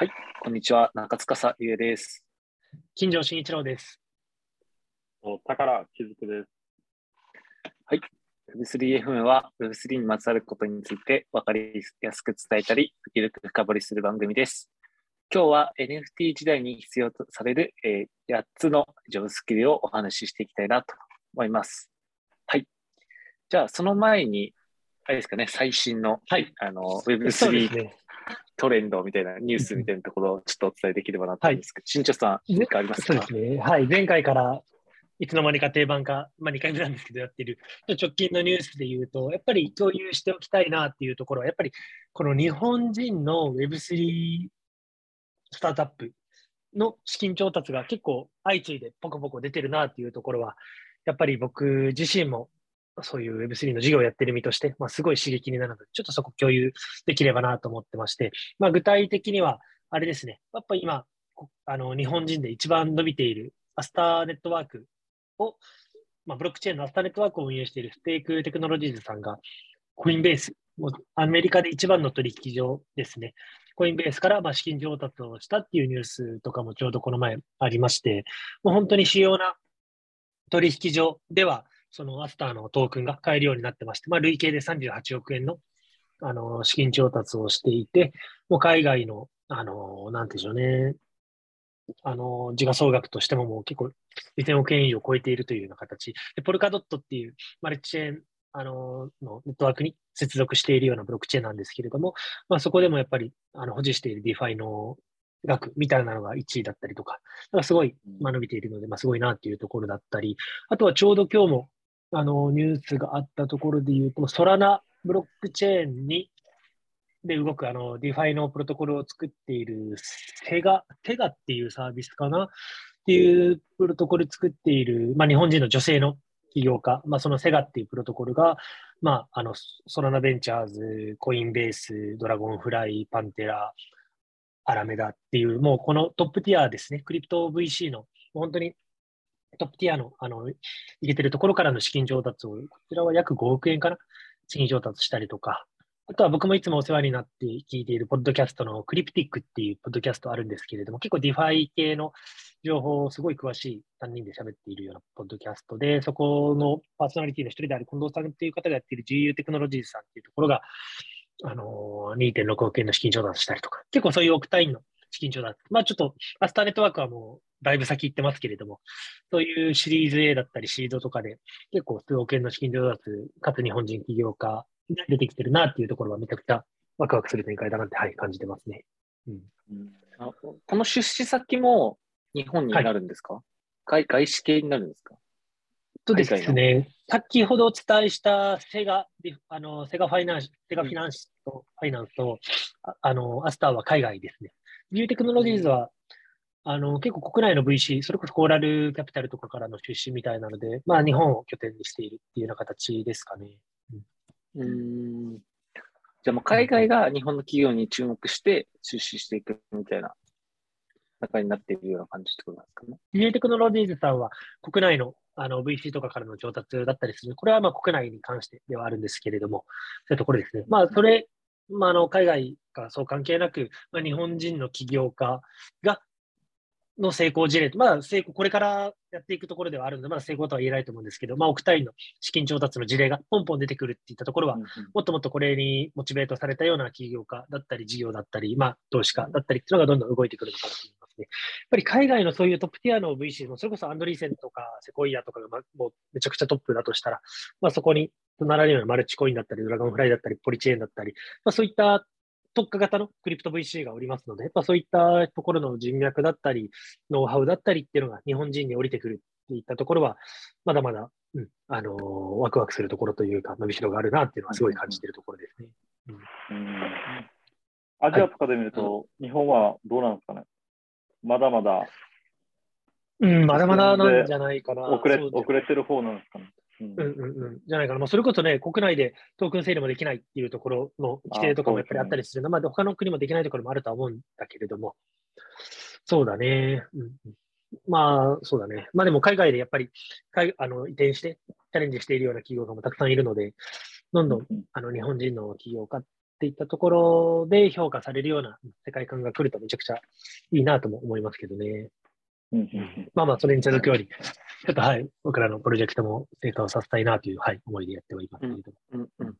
はい、こんにちは。中司ゆえです。金城慎一郎です。宝木津です。はい。Web3FM は Web3 にまつわることについて分かりやすく伝えたり、ゆるく深掘りする番組です。今日は NFT 時代に必要とされる、えー、8つのジョブスキルをお話ししていきたいなと思います。はい。じゃあ、その前に、あれですかね、最新の、はい、あの Web3 トレンドみたいなニュースみたいなところをちょっとお伝えできればなと思うんですけど、新庄さん、何かありますか？そうですね。はい。前回からいつの間にか定番化、まあ、2回目なんですけど、やってる、直近のニュースで言うと、やっぱり共有しておきたいなっていうところは、やっぱりこの日本人の Web3 スタートアップの資金調達が結構相次いでポコポコ出てるなっていうところは、やっぱり僕自身もそういう Web3 の事業をやってる身として、まあ、すごい刺激になるので、ちょっとそこ共有できればなと思ってまして、まあ、具体的には、あれですね、やっぱ今、あの日本人で一番伸びているアスターネットワークを、まあ、ブロックチェーンのアスターネットワークを運営しているステークテクノロジーズさんが、コインベース、もアメリカで一番の取引所ですね。コインベースからま資金調達をしたっていうニュースとかもちょうどこの前ありまして、もう本当に主要な取引所では、そのアスターのトークンが買えるようになってまして、まあ、累計で38億円のあの資金調達をしていて、もう海外の、あの、なんていうんでしょうね、あの、時価総額としてももう結構2000億円以上超えているというような形。で、ポルカドットっていうマルチチェーン、あの、のネットワークに接続しているようなブロックチェーンなんですけれども、まあ、そこでもやっぱり、あの、保持している DeFi の額みたいなのが1位だったりとか、だからすごい、まあ、伸びているので、まあ、すごいなっていうところだったり、あとはちょうど今日も、あの、ニュースがあったところで言うと、 Solana ブロックチェーンに、で動くあの、 DeFi のプロトコルを作っている Cega、Cega っていうサービスかな？っていうプロトコル作っている、まあ、日本人の女性の起業家、まあ、その Cega っていうプロトコルが、まあ、あの、 Solana Ventures、Coinbase、Dragonfly、Pantera、Alameda っていう、もうこのトップティアですね、クリプト VC の、本当にトップティアの、あの、入れてるところからの資金調達を、こちらは約5億円かな資金調達したりとか、あとは僕もいつもお世話になって聞いているポッドキャストのクリプティックっていうポッドキャストあるんですけれども、結構 DeFi 系の情報をすごい詳しい3人で喋っているようなポッドキャストで、そこのパーソナリティの一人である近藤さんっていう方がやっている GU テクノロジーズさんっていうところが、あの、2.6億円の資金調達したりとか、結構そういう億単位の資金調達。まあちょっと、アスターネットワークはもうだいぶ先行ってますけれども、そういうシリーズ A だったりシードとかで、結構数億円の資金調達、かつ日本人起業家が出てきてるなっていうところはめちゃくちゃワクワクする展開だなって、はい、感じてますね。うん、あこの出資先も日本になるんですか、はい、外資系になるんですか？そうですね。先ほどお伝えしたセガ、あの Cega Finance、Cega Finance と、 Finance と、あの、アスターは海外ですね。 GU Technologies はあの、結構国内の VC、それこそ Coral Capital とかからの出資みたいなので、まあ日本を拠点にしているっていうような形ですかね。うん。じゃあもう海外が日本の企業に注目して出資していくみたいな中になっているような感じってことですかね？ GU Technologies さんは国内のあの VC とかからの調達だったりする。これはまあ国内に関してではあるんですけれども、そういうところですね。まあそれ、まあ、あの海外がそう関係なく、まあ、日本人の起業家がの成功事例、まだ成功、これからやっていくところではあるので、まだ成功とは言えないと思うんですけど、まあ、億単位の資金調達の事例がポンポン出てくるっていったところは、うんうん、もっともっとこれにモチベートされたような起業家だったり、事業だったり、まあ、投資家だったりっていうのがどんどん動いてくるのかなと。思いね。やっぱり海外のそういうトップティアの VC も、それこそアンドリーセンとかセコイアとかが、ま、もうめちゃくちゃトップだとしたら、まあ、そこに隣りようなマルチコインだったり、ドラゴンフライだったり、ポリチェーンだったり、まあ、そういった特化型のクリプト VC がおりますので、やっぱそういったところの人脈だったり、ノウハウだったりっていうのが日本人に降りてくるっていったところは、まだまだ、うん、あのー、ワクワクするところというか、伸びしろがあるなっていうのはすごい感じているところですね。うん、うん。アジアとかで見ると、はい、日本はどうなんですかね？まだまだ。うん、まだまだなんじゃないかな。遅れ遅れてる方なんですかね。うん。うんうん、じゃないかな、まあ、それこそね、国内でトークン整理もできないっていうところの規定とかもやっぱりあったりするので、まあ、他の国もできないところもあるとは思うんだけれども、そうだね、うん、まあ、そうだね、まあでも海外でやっぱりあの移転してチャレンジしているような企業がもたくさんいるので、どんどんあの日本人の企業家っていったところで評価されるような世界観が来るとめちゃくちゃいいなとも思いますけどね。うんうんまあまあ、それに続くように、ちょっとはい、僕らのプロジェクトも成果をさせたいなという、はい、思いでやっておりますけれども。うんうん、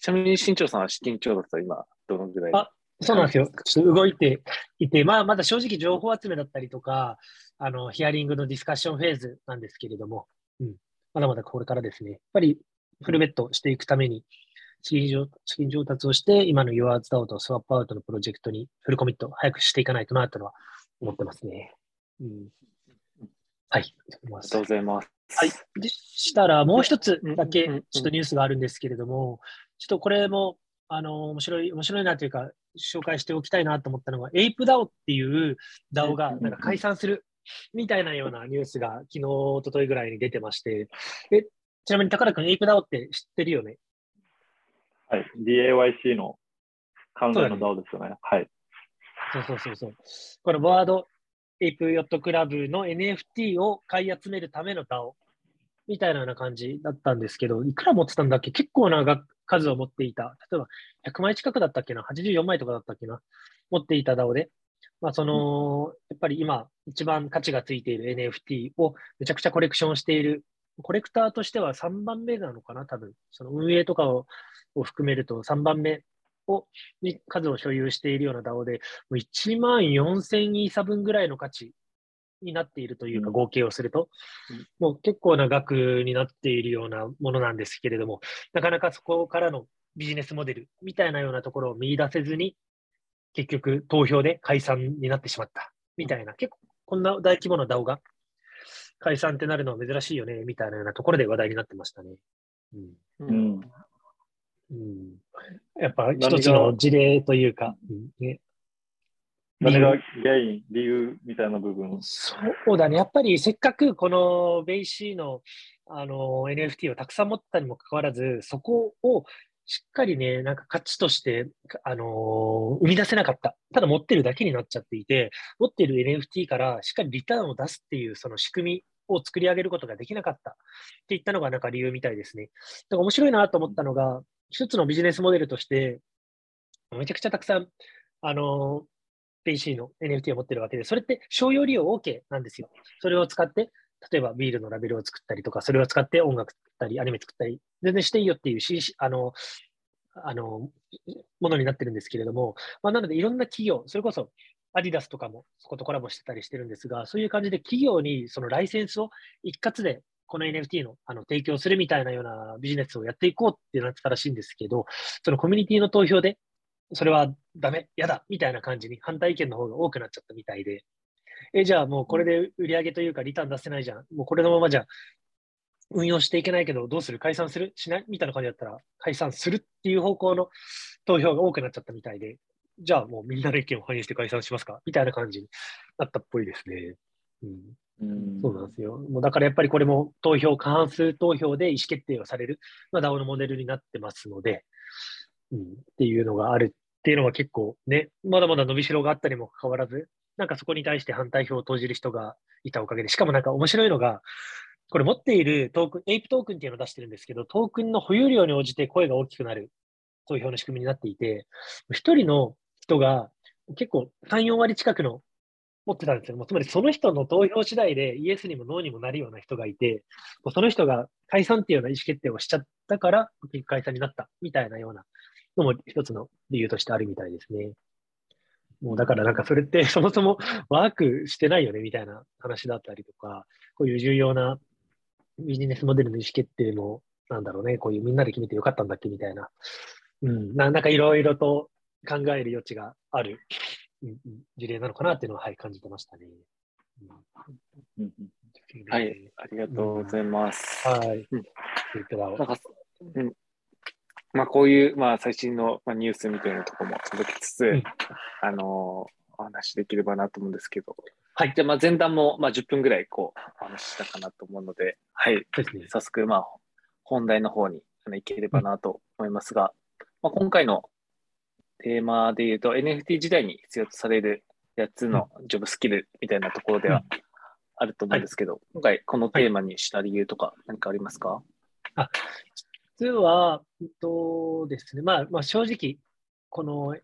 ちなみに新潮さんは資金調達は今どのぐらい？あそうなんですよ。ちょっと動いていて、まあ、まだ正直情報集めだったりとか、あの、ヒアリングのディスカッションフェーズなんですけれども、うん、まだまだこれからですね。やっぱりフルベットしていくために、資金上資金調達をして、今の YourDAO と SwapOut のプロジェクトにフルコミット早くしていかないとなというのは思ってますね。うん、はい。ありがとうございます。はい。でしたら、もう一つだけちょっとニュースがあるんですけれども、ちょっとこれも、あの、面白い、面白いなというか、紹介しておきたいなと思ったのが、ApeDAO っていう DAO がなんか解散するみたいなようなニュースが昨日、一昨日ぐらいに出てまして、え、ちなみに高田君、ApeDAO って知ってるよね？はい。 BAYC の関連の DAO ですよね。はい。そうそうそうそう。この Bored Ape Yacht Club の NFT を買い集めるための DAO みたいなような感じだったんですけど、いくら持ってたんだっけ？結構な数を持っていた。例えば100枚近くだったっけな ?84 枚とかだったっけな？持っていた DAO で、まあ、その、やっぱり今一番価値がついている NFT をめちゃくちゃコレクションしている。コレクターとしては3番目なのかな多分。その運営とかをを含めると3番目をに数を所有しているような DAO で、もう1万4000イーサ分ぐらいの価値になっているというか、うん。合計をすると、うん。もう結構な額になっているようなものなんですけれども、なかなかそこからのビジネスモデルみたいなようなところを見出せずに、結局投票で解散になってしまった。みたいな、結構こんな大規模な DAO が解散ってなるのは珍しいよねみたいなようなところで話題になってましたね。うんううんん。うん、やっぱ一つの事例というか、うんね、何が原因、理由みたいな部分。そうだね。やっぱりせっかくこの BAYC のあの NFT をたくさん持ったにもかかわらず、そこをしっかりね、なんか価値として、あの生み出せなかった。ただ持ってるだけになっちゃっていて、持ってる NFT からしっかりリターンを出すっていうその仕組みを作り上げることができなかったっていったのがなんか理由みたいですね。だから面白いなと思ったのが、一つのビジネスモデルとして、めちゃくちゃたくさん、あの PC の NFT を持ってるわけで、それって商用利用 OK なんですよ。それを使って、例えばビールのラベルを作ったりとか、それを使って音楽作ったり、アニメ作ったり、全然していいよっていう CC あの、あの、ものになってるんですけれども、まあ、なのでいろんな企業、それこそアディダスとかもそことコラボしてたりしてるんですが、そういう感じで企業にそのライセンスを一括でこの NFT のあの提供するみたいなようなビジネスをやっていこうってなってたらしいんですけど、そのコミュニティの投票で、それはダメ、嫌だ、みたいな感じに反対意見の方が多くなっちゃったみたいで、え、じゃあもうこれで売り上げというかリターン出せないじゃん。もうこれのままじゃ運用していけないけど、どうする？解散する？しない？みたいな感じだったら、解散するっていう方向の投票が多くなっちゃったみたいで、じゃあもうみんなの意見を反映して解散しますか？みたいな感じになったっぽいですね。うん。うん。そうなんですよ。もうだからやっぱりこれも投票、過半数投票で意思決定をされる、まあ、DAO のモデルになってますので、うん、っていうのがある。っていうのは結構ね、まだまだ伸びしろがあったにもかかわらず、なんかそこに対して反対票を投じる人がいたおかげで、しかもなんか面白いのが、これ持っているトークン、エイプトークンっていうのを出してるんですけど、トークンの保有量に応じて声が大きくなる投票の仕組みになっていて、一人の人が結構3、4割近くの持ってたんですよ。もつまりその人の投票次第でイエスにもノーにもなるような人がいて、もうその人が解散っていうような意思決定をしちゃったから、結局解散になったみたいなようなのも一つの理由としてあるみたいですね。もうだからなんかそれって そもそもワークしてないよねみたいな話だったりとか、こういう重要なビジネスモデルの意思決定も、なんだろうね、こういうみんなで決めてよかったんだっけみたいな、うん、ななんかいろいろと考える余地がある、うんうん、事例なのかなっていうのは、はい、感じてましたね。うんうんはい、ありがとうございます。はい。うんなんか、うん。まあ、こういう、まあ、最新の、まあ、ニュースみたいなところも届きつつ、うん。あのーお話しできればなと思うんですけど、はい。じゃあ、まあ、前段も、まあ、10分ぐらい、こう、お話ししたかなと思うので、はい。早速、まあ、本題の方にいければなと思いますが、まあ、今回のテーマで言うと、NFT 時代に必要とされる8つのジョブスキルみたいなところではあると思うんですけど、今回このテーマにした理由とか何かありますか、実は、えっとですね、まあ、まあ、正直、この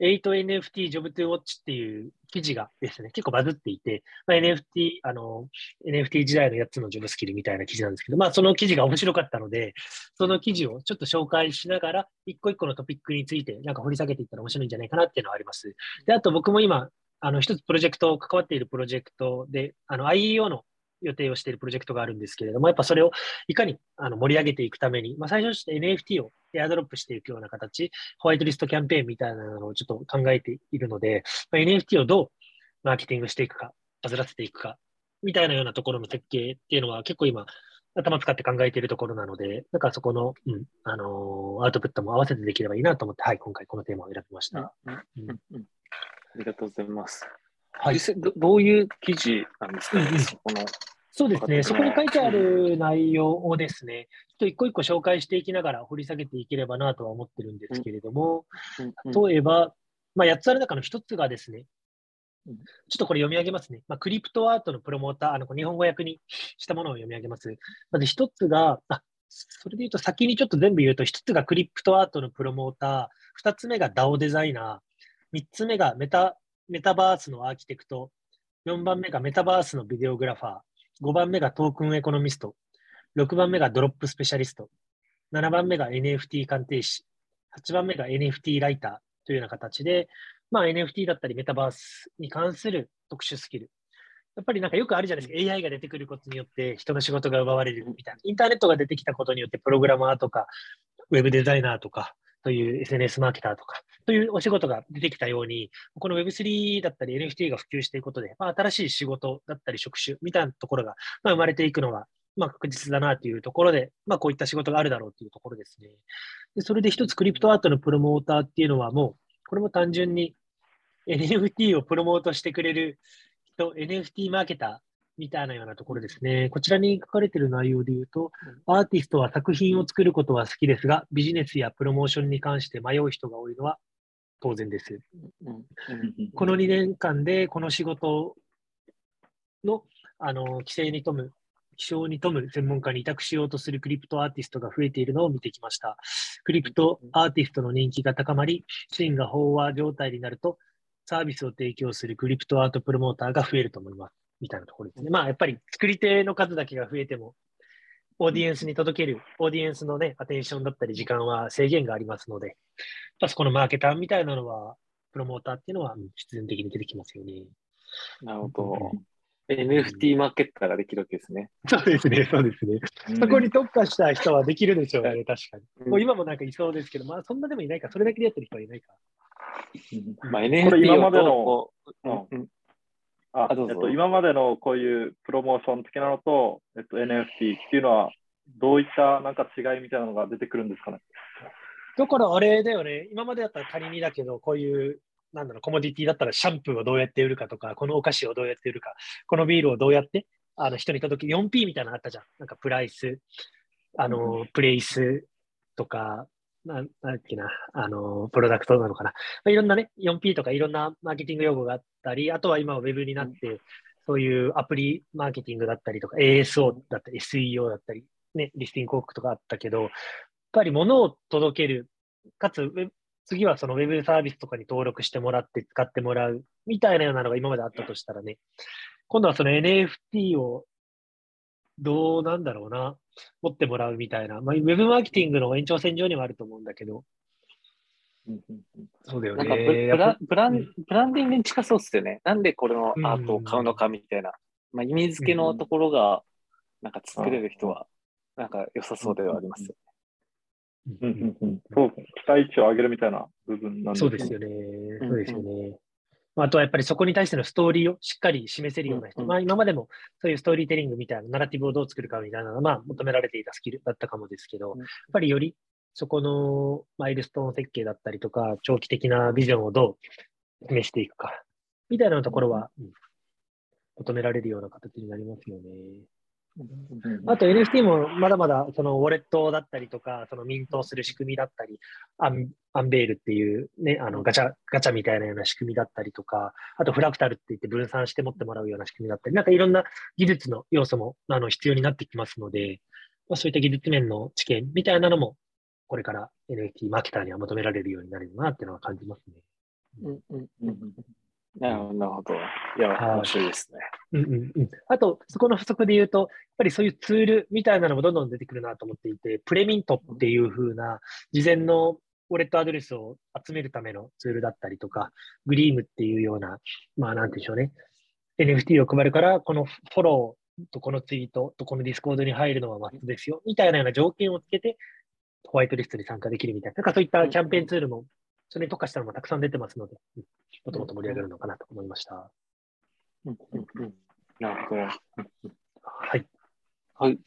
8NFT Job to Watch っていう記事がですね、結構バズっていて、まあ、NFT、あの、NFT 時代の8つのジョブスキルみたいな記事なんですけど、まあその記事が面白かったので、その記事をちょっと紹介しながら、一個一個のトピックについてなんか掘り下げていったら面白いんじゃないかなっていうのはあります。で、あと僕も今、あの、一つプロジェクト、関わっているプロジェクトで、あの、IEO の予定をしているプロジェクトがあるんですけれども、やっぱそれをいかにあの盛り上げていくために、まあ、最初として NFT をエアドロップしていくような形、ホワイトリストキャンペーンみたいなのをちょっと考えているので、まあ、NFT をどうマーケティングしていくか、バズらせていくか、みたいなようなところの設計っていうのは結構今、頭使って考えているところなので、だかそこの、うん、あのー、アウトプットも合わせてできればいいなと思って、はい、今回このテーマを選びました。うんうんうん、ありがとうございます。はい、どどういう記事なんですかね、うんうん、そこの。そうですね、そこに書いてある内容をですね、ちょっと一個一個紹介していきながら掘り下げていければなとは思ってるんですけれども、例えば、まあ、8つある中の1つがですね、ちょっとこれ読み上げますね。まあ、クリプトアートのプロモーター、あの日本語訳にしたものを読み上げます。まず1つが、あそれで言うと先にちょっと全部言うと、1つがクリプトアートのプロモーター、2つ目が DAO デザイナー、3つ目がメタメタバースのアーキテクト、4番目がメタバースのビデオグラファー、5番目がトークンエコノミスト、6番目がドロップスペシャリスト、7番目が NFT 鑑定士、8番目が NFT ライターというような形で、まあ、NFT だったりメタバースに関する特殊スキル。やっぱりなんかよくあるじゃないですか。AI が出てくることによって人の仕事が奪われるみたいな。インターネットが出てきたことによってプログラマーとか、ウェブデザイナーとか、という SNS マーケターとか、というお仕事が出てきたように、この Web3 だったり NFT が普及していくことで、まあ、新しい仕事だったり職種みたいなところが、まあ、生まれていくのが、まあ、確実だなというところで、まあ、こういった仕事があるだろうというところですね。でそれで一つクリプトアートのプロモーターっていうのはもう、これも単純に NFT をプロモートしてくれる人、NFT マーケター、みたいなようなところですね。こちらに書かれている内容で言うと、アーティストは作品を作ることは好きですが、ビジネスやプロモーションに関して迷う人が多いのは当然です。この2年間でこの仕事のあの規制に富む、気象に富む専門家に委託しようとするクリプトアーティストが増えているのを見てきました。クリプトアーティストの人気が高まり、シーンが飽和状態になると、サービスを提供するクリプトアートプロモーターが増えると思います。みたいなところですね。まあ、やっぱり作り手の数だけが増えても、オーディエンスに届ける、オーディエンスのね、アテンションだったり時間は制限がありますので、まそこのマーケターみたいなのは、プロモーターっていうのは必然的に出てきますよね。なるほど。NFT マーケッターができるわけですね。そうですね、そうですね。うん、そこに特化した人はできるでしょうね、確かに。うん、もう今もなんかいそうですけど、まあそんなでもいないか、それだけでやってる人はいないか。まあ NFT 今までの、うん、あえっと、今までのこういうプロモーション的なのと、えっと、NFT っていうのは、どういったなんか違いみたいなのが出てくるんですかね？だからあれだよね、今までだったら仮にだけど、こういう、なんだろう、コモディティだったらシャンプーをどうやって売るかとか、このお菓子をどうやって売るか、このビールをどうやってあの人に届け、4P みたいなのあったじゃん。なんかプライス、あの、プレイスとか、ななんだっけな、あの、プロダクトなのかな。まあ、いろんなね、4P とかいろんなマーケティング用語があったり、あとは今は Web になって、うん、そういうアプリマーケティングだったりとか、ASO だったり、SEO だったり、ね、リスティング広告とかあったけど、やっぱり物を届ける、かつ、次はその Web サービスとかに登録してもらって使ってもらうみたいなようなのが今まであったとしたらね、今度はその NFT をどうなんだろうな、持ってもらうみたいな、まあ、ウェブマーケティングの延長線上にはあると思うんだけど、そうだよね。なんかブラブランブランディングに近そうっすよね。なんでこれのアートを買うのかみたいな。まあ、意味付けのところが、なんか作れる人は、なんか良さそうではありますよね。うんうんうん、そう、期待値を上げるみたいな部分なんですね。そうですよね。そうですよね。あとはやっぱりそこに対してのストーリーをしっかり示せるような人、うんうん、まあ今までもそういうストーリーテリングみたいなナラティブをどう作るかみたいなのがまあ求められていたスキルだったかもですけど、うん、やっぱりよりそこのマイルストーン設計だったりとか、長期的なビジョンをどう示していくか、みたいなところは、うん、求められるような形になりますよね。あと NFT もまだまだそのウォレットだったりとか、そのミントする仕組みだったり、アンアンベールっていうね、あのガチャ、ガチャみたいなような仕組みだったりとか、あとフラクタルって言って分散して持ってもらうような仕組みだったり、なんかいろんな技術の要素もあの必要になってきますので、まあ、そういった技術面の知見みたいなのもこれから NFT マーケターには求められるようになるなっていうのは感じますね。うんうんうんなるほど。いや、面白いですね。うんうんうん。あと、そこの不足で言うと、やっぱりそういうツールみたいなのもどんどん出てくるなと思っていて、 PREMINT っていう風な事前のウォレットアドレスを集めるためのツールだったりとか、 Gleam っていうような、まあなんでしょうね。NFT を配るから、このフォローとこのツイートとこの Discord に入るのはマストですよ、みたいなような条件をつけて、ホワイトリストに参加できるみたいな、なんかそういったキャンペーンツールも、それに特化したのもたくさん出てますので、もっともっと盛り上がるのかなと思いました。うんうんうん、なるほど。はい。はい。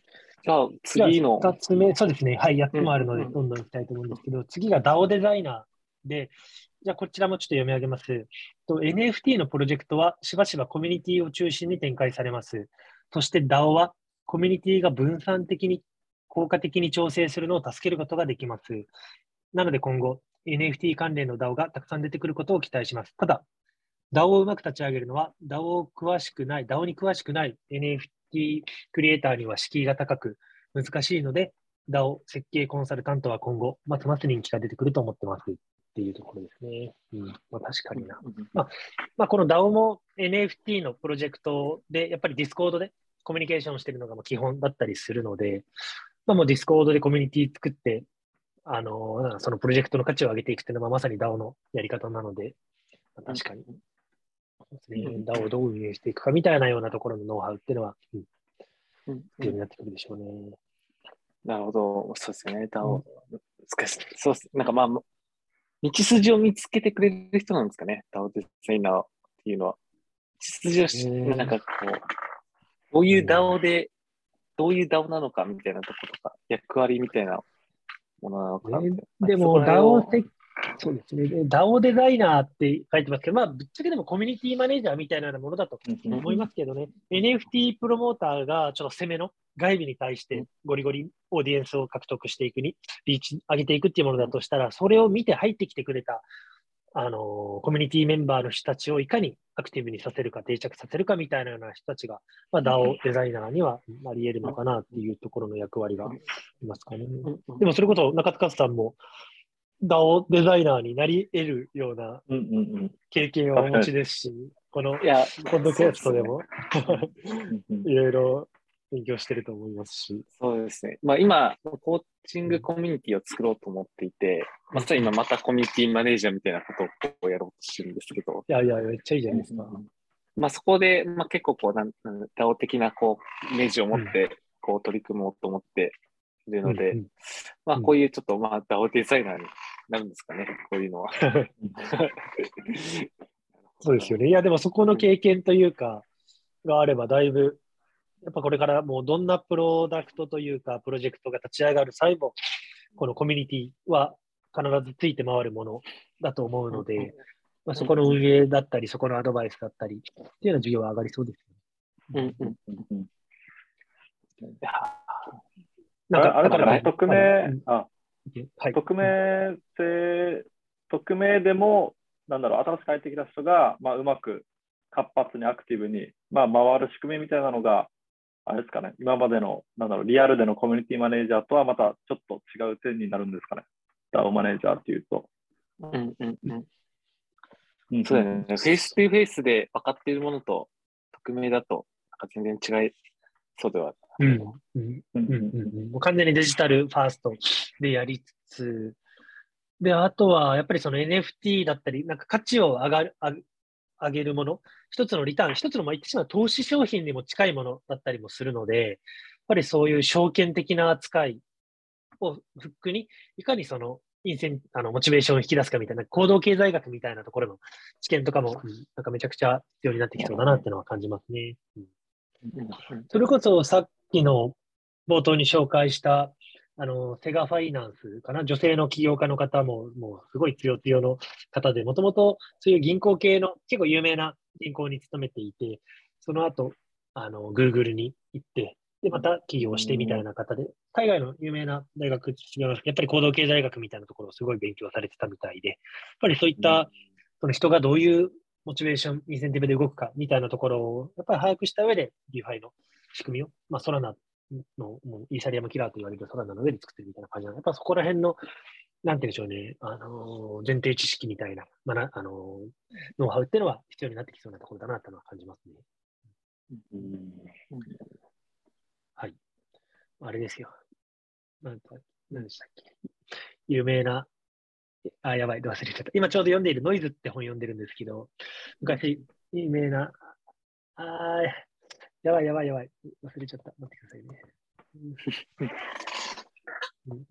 じゃあ次の。2つ目、そうですね。はい、8つもあるので、どんどんいきたいと思うんですけど、うんうん、次が DAO デザイナーで、じゃあこちらもちょっと読み上げます。と NFT のプロジェクトはしばしばコミュニティを中心に展開されます。そして DAO はコミュニティが分散的に効果的に調整するのを助けることができます。なので今後、NFT 関連の DAO がたくさん出てくることを期待します。ただ、DAO をうまく立ち上げるのは、DAO を詳しくない、DAO に詳しくない NFT クリエイターには敷居が高く難しいので、DAO 設計コンサルタントは今後、ますます人気が出てくると思ってますっていうところですね。うん、まあ、確かにな。まあ、まあ、この DAO も NFT のプロジェクトで、やっぱり Discord でコミュニケーションをしているのが基本だったりするので、まあ、もう Discord でコミュニティ作って、あの、そのプロジェクトの価値を上げていくっていうのは、まさに DAO のやり方なので、まあ、確かに、ね、DAO をどう運営していくかみたいなようなところのノウハウっていうのは、うん、必要になってくるでしょうね。なるほど、そうですよね、DAO。難しい。そうなんかまあ、道筋を見つけてくれる人なんですかね、DAO デザイナーっていうのは。道筋をし、なんかこう、こういう DAO でどういう DAO なのかみたいなところとか、役割みたいなものな。のか、ね、でも DAO ってそうですね。DAO デザイナーって書いてますけど、まあ、ぶっちゃけでもコミュニティマネージャーみたいなものだと思いますけどね、NFT プロモーターがちょっと攻めの外部に対してゴリゴリオーディエンスを獲得していくに、リーチ上げていくっていうものだとしたら、それを見て入ってきてくれたあの、コミュニティメンバーの人たちをいかにアクティブにさせるか、定着させるかみたいなような人たちが、まあ、DAO デザイナーにはあり得るのかなっていうところの役割がいますかね。でもそれこそ中塚さんも DAO デザイナーになり得るような経験をお持ちですし、このポッドキャストでも いろいろ勉強してると思いますし。そうですね。まあ今、コーチングコミュニティを作ろうと思っていて、まさに今またコミュニティマネージャーみたいなことをやろうとしてるんですけど。いやいや、めっちゃいいじゃないですか。まあそこで、まあ結構こう、なん、ダオ的なこう、イメージを持って、こう取り組もうと思っているので、うんうん、まあこういうちょっと、まあダオデザイナーになるんですかね、こういうのは。そうですよね。いや、でもそこの経験というか、があれば、だいぶやっぱこれからもうどんなプロダクトというか、プロジェクトが立ち上がる際も、このコミュニティは必ずついて回るものだと思うので、まあ、そこの運営だったり、そこのアドバイスだったりっていうような授業は上がりそうです。ね。うんうん。うん。なんか、あれだから、匿名、あ、はい、匿名性、匿名でも、なんだろう、新しく入ってきた人が、まあ、うまく活発にアクティブに、まあ、回る仕組みみたいなのがあれですかね、今までの、なんだろう、リアルでのコミュニティマネージャーとはまたちょっと違う点になるんですかね。ダウマネージャーっていうと。うんうんうん。そうだね。フェイス2フェイスで分かっているものと、匿名だと、なんか全然違いそうでは。うん。うんうんうんもう完全にデジタルファーストでやりつつ、で、あとは、やっぱりその NFT だったり、なんか価値を上がる、上げるもの、一つのリターン、一つの、まあ、言ってしまう投資商品にも近いものだったりもするので、やっぱりそういう証券的な扱いをフックに、いかにその、インセンあのモチベーションを引き出すかみたいな、行動経済学みたいなところの知見とかも、なんかめちゃくちゃ必要になってきそうだなっていうのは感じますね。うん、それこそさっきの冒頭に紹介したあの、セガファイナンスかな、女性の起業家の方も、もうすごい強強の方で、もともとそういう銀行系の結構有名な銀行に勤めていて、その後、あの、 Google に行って、で、また起業してみたいな方で、海外の有名な大学違いますやっぱり行動経済学みたいなところをすごい勉強されてたみたいで、やっぱりそういった、その人がどういうモチベーション、インセンティブで動くかみたいなところを、やっぱり把握した上で、 DeFi の仕組みを、まあ、 Solana のもう Ethereum キラーと言われる Solana の上で作ってるみたいな感じなので、やっぱそこら辺の、なんていうんでしょうね、あの前提知識みたいな、まあ、あのノウハウっていうのは必要になってきそうなところだなというのは感じますね。うん、はい。あれですよ。なんか、何でしたっけ。有名な、あ、やばい、忘れちゃった。今ちょうど読んでいるノイズって本読んでるんですけど、昔、有名な、あやばいやばいやばい。忘れちゃった。待ってくださいね。うん、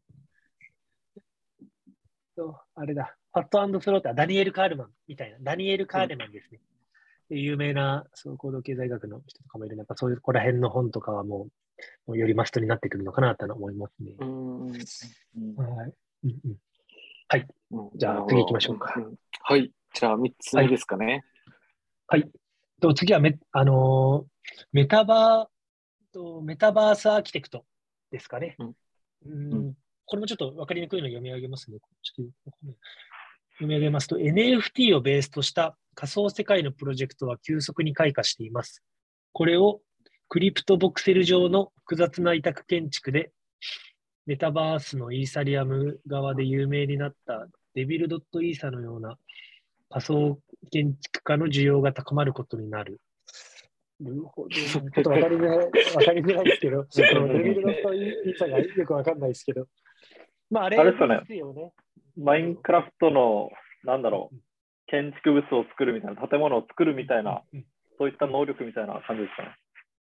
とあれだ。ファットスローター、ダニエル・カールマンみたいな。ダニエル・カールマンですね。うん、有名なそう行動経済学の人とかもいるやっぱそういうここら辺の本とかはもう、もうよりマストになってくるのかなと思いますね。はい。うんうん、はい。じゃあ次行きましょうか。はい。じゃあ3つ目ですかね。はい。はい、と次はめ、あのメタバー、メタバースアーキテクトですかね。うん、うんこれもちょっと分かりにくいのを読み上げますね。ちょっと読み上げますと、NFT をベースとした仮想世界のプロジェクトは急速に開花しています。これをクリプトボクセル上の複雑な委託建築で、メタバースのイーサリアム側で有名になったデビルドットイーサのような仮想建築家の需要が高まることになる。なるほど。ちょっと分かりづらい、分かりづらいですけど、デビルドットイーサがよく分かんないですけど。まあ、あれですよね。マインクラフトの、なんだろう、建築物を作るみたいな、建物を作るみたいな、そういった能力みたいな感じですかね。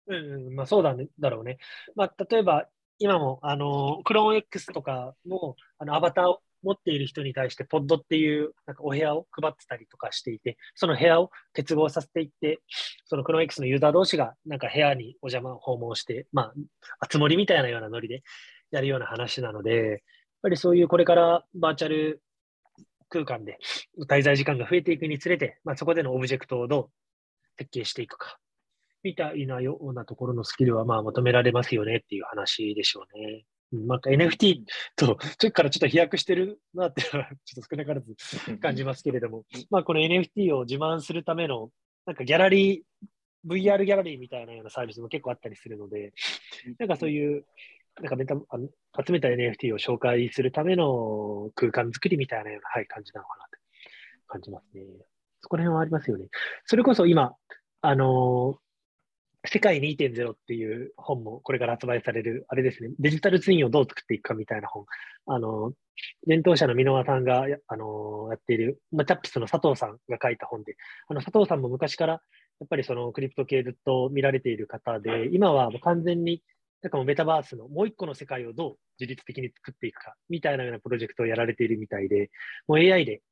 うん、まあそうだ,、ね、だろうね。まあ、例えば、今も、あの、クローン X とかも、あの、アバターを持っている人に対して、ポッドっていう、なんかお部屋を配ってたりとかしていて、その部屋を結合させていって、そのクローン X のユーザー同士が、なんか部屋にお邪魔、訪問して、まあ、集まりみたいなようなノリでやるような話なので、やっぱりそういうこれからバーチャル空間で滞在時間が増えていくにつれて、まあ、そこでのオブジェクトをどう設計していくか、みたいなようなところのスキルはまあ求められますよねっていう話でしょうね。なんか NFT と、それからちょっと飛躍してるなって、ちょっと少なからず感じますけれども、まあこの NFT を自慢するための、なんかギャラリー、VR ギャラリーみたいなようなサービスも結構あったりするので、なんかそういう、なんかメタあの集めた NFT を紹介するための空間作りみたいなような、はい、感じなのかなと感じますね。そこら辺はありますよね。それこそ今、あの世界2.0っていう本もこれから発売される、あれですね、デジタルツインをどう作っていくかみたいな本。あの、伝統者の箕輪さんが、あの、やっている、まあ、チャップスの佐藤さんが書いた本で、あの、佐藤さんも昔から、やっぱりそのクリプト系ずっと見られている方で、今はもう完全に、なんかもうメタバースのもう一個の世界をどう自律的に作っていくか、みたいなようなプロジェクトをやられているみたいで、もう AI で、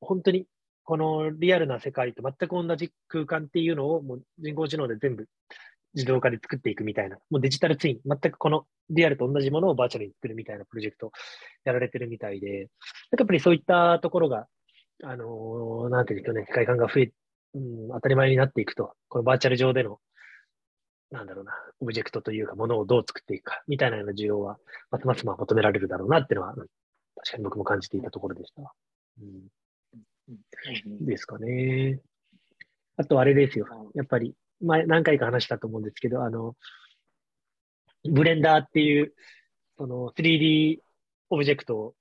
本当にこのリアルな世界と全く同じ空間っていうのをもう人工知能で全部自動化で作っていくみたいな、もうデジタルツイン、全くこのリアルと同じものをバーチャルに作るみたいなプロジェクトやられてるみたいで、やっぱりそういったところが、あのー、なんていうんですかね、機械感が増え、うん、当たり前になっていくと、このバーチャル上での、なんだろうな、オブジェクトというか、ものをどう作っていくか、みたいなような需要は、ますますま求められるだろうなっていうのは、確かに僕も感じていたところでした。うんですかね。あとあれですよ。やっぱり、前何回か話したと思うんですけど、あの、ブレンダーっていう、その 3D オブジェクト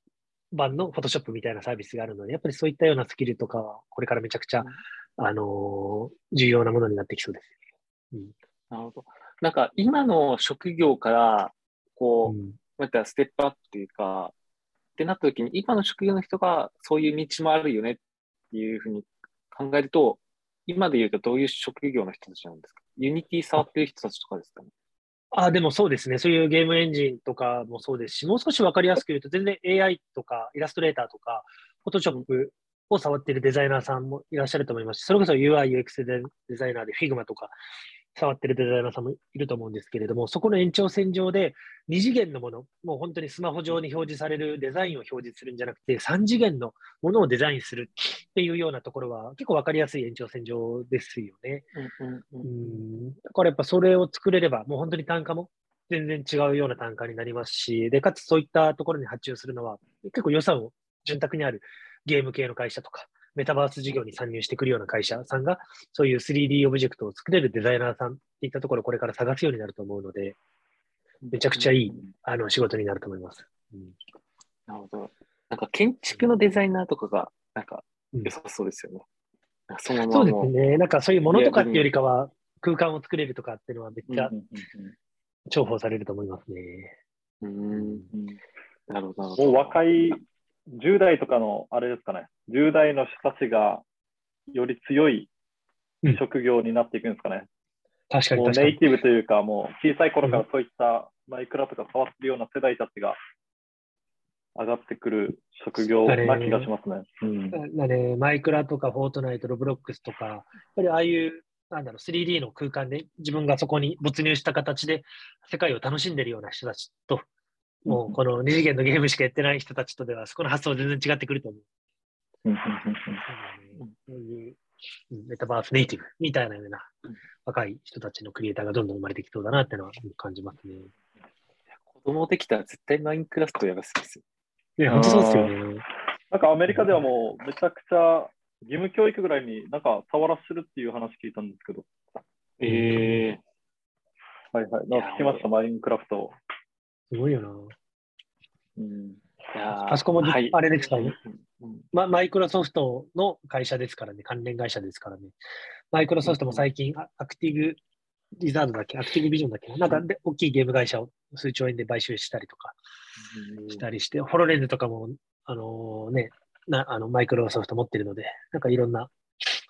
版の Photoshop みたいなサービスがあるので、やっぱりそういったようなスキルとかは、これからめちゃくちゃ、うん、あの重要なものになってきそうです、うん。なるほど。なんか今の職業から、こう、うん、なんかステップアップっていうか、ってなった時に、今の職業の人がそういう道もあるよねっていうふうに考えると、今で言うとどういう職業の人たちなんですか？ Unity 触ってる人たちとかですかね？あでもそうですね。そういうゲームエンジンとかもそうですし、もう少し分かりやすく言うと、全然 AI とかイラストレーターとか、フォトショップを触っているデザイナーさんもいらっしゃると思いますし、それこそ UI、UX デザイナーで Figma とか触ってるデザイナーさんもいると思うんですけれども、そこの延長線上で2次元のもの、もう本当にスマホ上に表示されるデザインを表示するんじゃなくて、3次元のものをデザインするっていうようなところは結構わかりやすい延長線上ですよね。うん、だからやっぱそれを作れれば、もう本当に単価も全然違うような単価になりますし、で、かつそういったところに発注するのは、結構予算を潤沢にあるゲーム系の会社とか、メタバース事業に参入してくるような会社さんが、そういう 3D オブジェクトを作れるデザイナーさんっていったところをこれから探すようになると思うので、めちゃくちゃいい、あの仕事になると思います。うん、なるほど。なんか建築のデザイナーとかが、なんか良さそうですよね。うん、そのままそうですね。なんかそういうものとかっていうよりかは、空間を作れるとかっていうのはめっちゃ重宝されると思いますね。うん。なるほど。もう若い10代とかのあれですかね、10代の人たちがより強い職業になっていくんですかね。確かにネイティブというか、もう小さい頃からそういったマイクラとか触ってるような世代たちが上がってくる職業な気がしますね。うん、マイクラとかフォートナイト、ロブロックスとか、やっぱりああいうなんだろう 3D の空間で自分がそこに没入した形で世界を楽しんでるような人たちと、もうこの二次元のゲームしかやってない人たちとでは、そこの発想全然違ってくると思う。そういうメタバースネイティブみたいなような若い人たちのクリエイターがどんどん生まれてきそうだなっていうのは感じますね。子供できたら絶対マインクラフトやらせですよ。いや、本当そうですよね。なんかアメリカではもうめちゃくちゃ義務教育ぐらいになんか触らせるっていう話聞いたんですけど。ええー、はいはい。なんか聞きました、マインクラフト。すごいよな。うん。あそこも、はい、あれですからね、ま。マイクロソフトの会社ですからね、関連会社ですからね。マイクロソフトも最近、アクティブリザードだっけ、アクティブビジョンだっけ、なんかで大きいゲーム会社を数兆円で買収したりとかしたりして、ホロレンズとかも、あのー、ね、なあのマイクロソフト持ってるので、なんかいろんな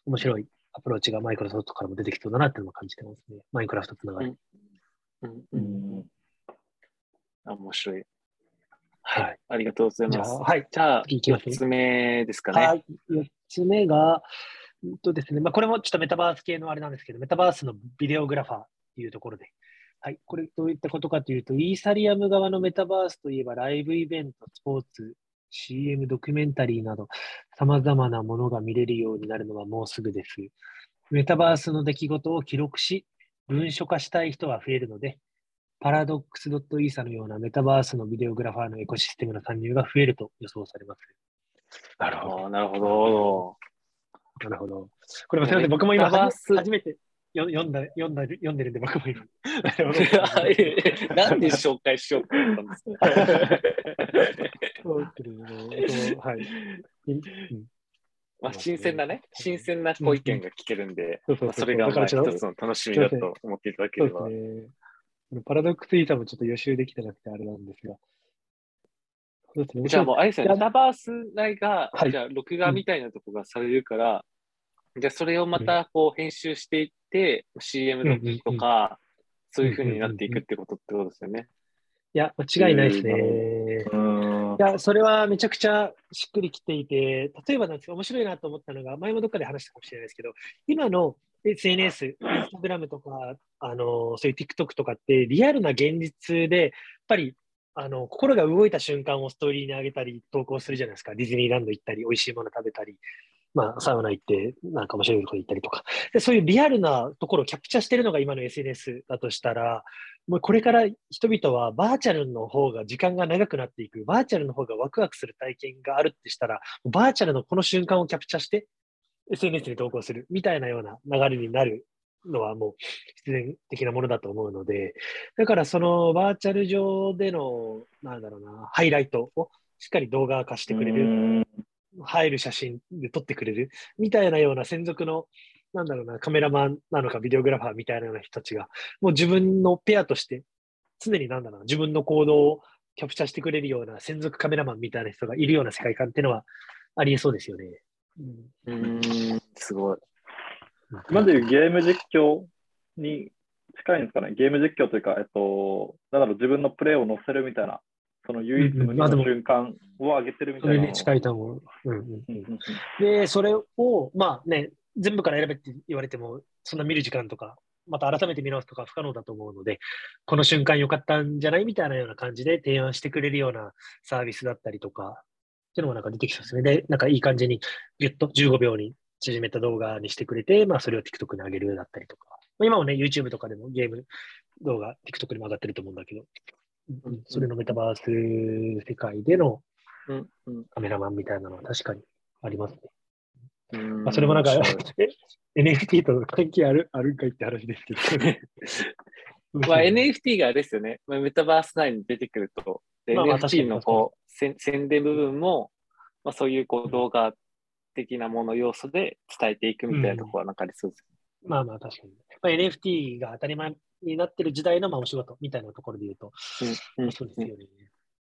面白いアプローチがマイクロソフトからも出てきそうだなっていうのを感じてますね。マイクラフトつながり。うん。うん、うん、面白い。はい。ありがとうございます。はい。じゃあ、4つ目ですかね。はい。4つ目が、んとですね、まあ、これもちょっとメタバース系のあれなんですけど、メタバースのビデオグラファーっていうところで、はい。これどういったことかというと、イーサリアム側のメタバースといえば、ライブイベント、スポーツ、CM、ドキュメンタリーなど、様々なものが見れるようになるのはもうすぐです。メタバースの出来事を記録し、文書化したい人は増えるので、パラドックス .isa のようなメタバースのビデオグラファーのエコシステムの参入が増えると予想されます。なるほど、なるほど。なるほど。これもすみません、僕も今初めて読んだ読んだ読んでるんで、僕も今。な んで紹介しようと思ったんですか？はい。まあ、新鮮なね、新鮮なご意見が聞けるんで、それがまあ一つの楽しみだと思っていただければ。パラドックスイーサもちょっと予習できてなくてあれなんですが。ね、じゃあもう、あれですね、メタバース内が、はい、じゃあ録画みたいなとこがされるから、うん、じゃあそれをまたこう編集していって、うん、CM とか、そういうふうになっていくってことってことですよね。いや、間違いないですね。いや、それはめちゃくちゃしっくりきていて、例えばなんですけど、面白いなと思ったのが、前もどっかで話したかもしれないですけど、今の SNS、インスタグラムとか、あのそういう TikTok とかって、リアルな現実で、やっぱりあの心が動いた瞬間をストーリーに上げたり、投稿するじゃないですか。ディズニーランド行ったり、美味しいもの食べたり、まあ、サウナ行って、なんか面白いところ行ったりとかで。そういうリアルなところをキャプチャーしてるのが今の SNS だとしたら、もうこれから人々はバーチャルの方が時間が長くなっていく、バーチャルの方がワクワクする体験があるってしたら、バーチャルのこの瞬間をキャプチャーして、SNS に投稿するみたいなような流れになるのはもう必然的なものだと思うので、だからそのバーチャル上での、なんだろうな、ハイライトをしっかり動画化してくれる、入る写真で撮ってくれるみたいなような専属の、なんだろうな、カメラマンなのかビデオグラファーみたいなような人たちが、もう自分のペアとして常になんだろうな、自分の行動をキャプチャーしてくれるような専属カメラマンみたいな人がいるような世界観っていうのはありえそうですよね。うん、すごい。今でいうゲーム実況に近いんですかね？ゲーム実況というか、えっと、なんだろう、自分のプレーを載せるみたいな、その唯一無二の瞬間を上げてるみたいな。それに近いと思う。うんうんうん、で、それを、まあね、全部から選べって言われても、そんな見る時間とか、また改めて見直すとか不可能だと思うので、この瞬間良かったんじゃない？みたいなような感じで提案してくれるようなサービスだったりとか、っていうのがなんか出てきそうですね。で、なんかいい感じにギュッと15秒に縮めた動画にしてくれて、まあそれを TikTok に上げるだったりとか。今もね、YouTube とかでもゲーム動画 TikTok にも上がってると思うんだけど、うん、それのメタバース世界でのカメラマンみたいなのは確かにありますね。まあ、それもなんか、NFT と関係あるあるんかいって話ですけどね。まあ、NFT があれですよね。メタバース内に出てくると、まあ、NFT のこう宣伝部分も、まあ、そういうこう動画的なもの要素で伝えていくみたいなところはなんかありそうです、うん、まあまあ確かに。まあ、NFT が当たり前になってる時代のまあお仕事みたいなところで言うと、うん、そうですよね。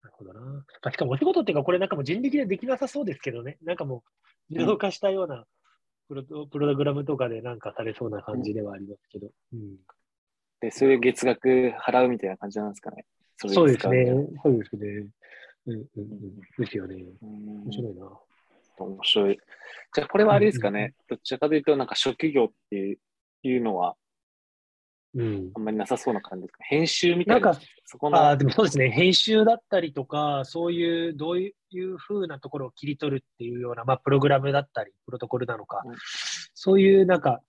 なるほどな。まあ、しかもお仕事っていうか、これなんかもう人力でできなさそうですけどね。なんかもう自動化したようなプロ,、プログラムとかでなんかされそうな感じではありますけど。うん、で、そういう月額払うみたいな感じなんですかね。そうですね。そうですね。うんうんうん。ですよね。面白いな。面白い。じゃあ、これはあれですかね。どちらかというと、なんか職業っていうのは、うん、あんまりなさそうな感じですか？編集みたいな。なんか、そこのあでもそうですね。編集だったりとか、そういう、どういうふうなところを切り取るっていうような、まあ、プログラムだったり、プロトコルなのか、うん、そういうなんか、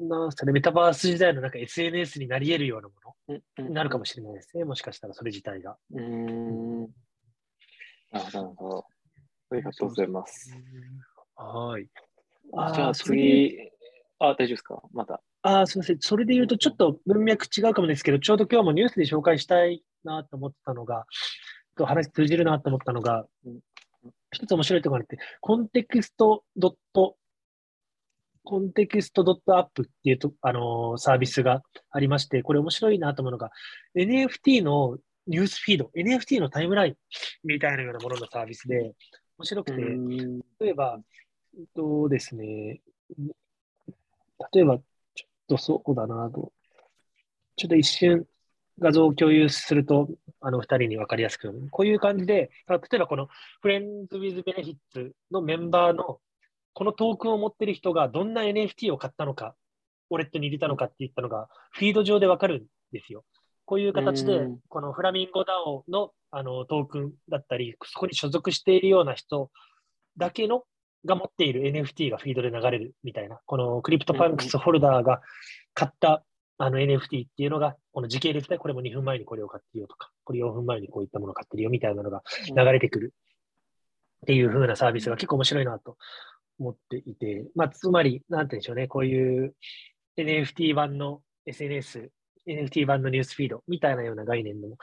なんすかね、メタバース時代のなんか SNS になり得るようなもの？になるかもしれないですね。もしかしたらそれ自体が。うん。なるほど。ありがとうございます。はい。じゃあ次、あ、大丈夫ですか？また。あ、すみません。それで言うと、ちょっと文脈違うかもですけど、ちょうど今日もニュースで紹介したいなと思ったのが、と話通じるなと思ったのが、一つ面白いところがあって、 context dot、context dot app っていうと、あのー、サービスがありまして、これ面白いなと思うのが、NFT のニュースフィード、NFT のタイムラインみたいなようなもののサービスで、面白くて、例えば、えっとですね、例えば、ちょっとそうだなと、ちょっと一瞬画像を共有すると、あの、二人に分かりやすく。こういう感じで、例えばこの Friends With Benefits のメンバーの、このトークンを持ってる人がどんな NFT を買ったのか、ウォレットに入れたのかっていったのが、フィード上で分かるんですよ。こういう形で、この Flamingo DAO のあのトークンだったり、そこに所属しているような人だけのが持っている NFT がフィードで流れるみたいな、この CryptoPunks ホルダーが買ったあの NFT っていうのが、この時系列でこれも2分前にこれを買ってるよとか、これ4分前にこういったものを買ってるよみたいなのが流れてくるっていう風なサービスが結構面白いなと思っていて、まあ、つまり、なんて言うんでしょうね、こういう NFT 版の SNS、NFT 版のニュースフィードみたいなような概念もあっ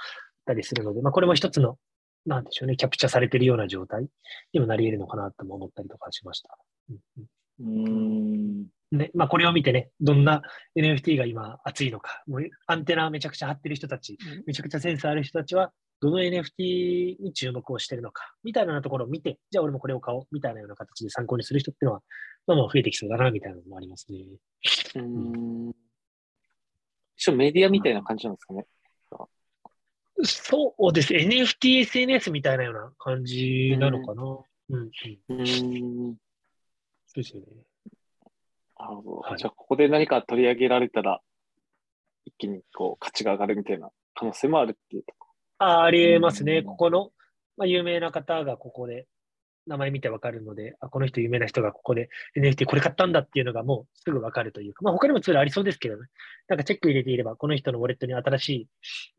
たりするので、まあ、これも一つの、なんでしょうね、キャプチャされているような状態にもなり得るのかなとも思ったりとかしました。うんうん、ね、まあ、これを見てね、どんな NFT が今熱いのか、もうアンテナめちゃくちゃ張ってる人たち、めちゃくちゃセンスある人たちは、どの NFT に注目をしてるのか、みたいなところを見て、じゃあ俺もこれを買おう、みたいなような形で参考にする人っていうのは、まあ、まあ増えてきそうだな、みたいなのもありますね。うん。一応メディアみたいな感じなんですかね。そうです。NFT、SNS みたいなような感じなのかな。うん。うん。うん、そうですよね。なるほど。はい、じゃあ、ここで何か取り上げられたら、一気にこう価値が上がるみたいな可能性もあるっていうとこあありえますね。ここの、まあ、有名な方がここで名前見てわかるので、あ、この人有名な人がここで NFT これ買ったんだっていうのがもうすぐわかるというか、まあ他にもツールありそうですけどね。なんかチェック入れていれば、この人のウォレットに新しい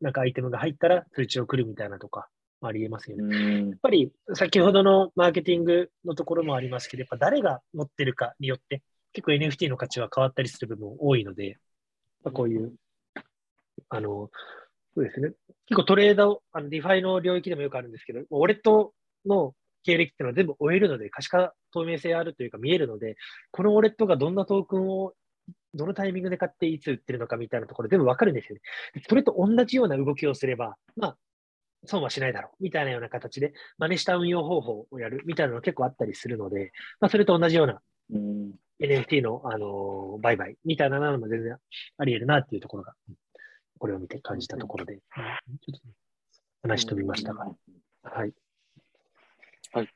なんかアイテムが入ったら通知を来るみたいなとか、ありえますよね。やっぱり先ほどのマーケティングのところもありますけど、やっぱ誰が持ってるかによって結構 NFT の価値は変わったりする部分多いので、まあ、こういう、あの、そうですね。結構トレード、あの DeFi の領域でもよくあるんですけど、ウォレットの経歴っていうのは全部追えるので、可視化透明性あるというか見えるので、このウォレットがどんなトークンをどのタイミングで買っていつ売ってるのかみたいなところ全部わかるんですよね。それと同じような動きをすれば、まあ、損はしないだろうみたいなような形で真似した運用方法をやるみたいなの結構あったりするので、まあ、それと同じような、NFT の、あのー、売買みたいなのも全然あり得るなっていうところが、これを見て感じたところで、ちょっと話飛びましたが、はい。はい。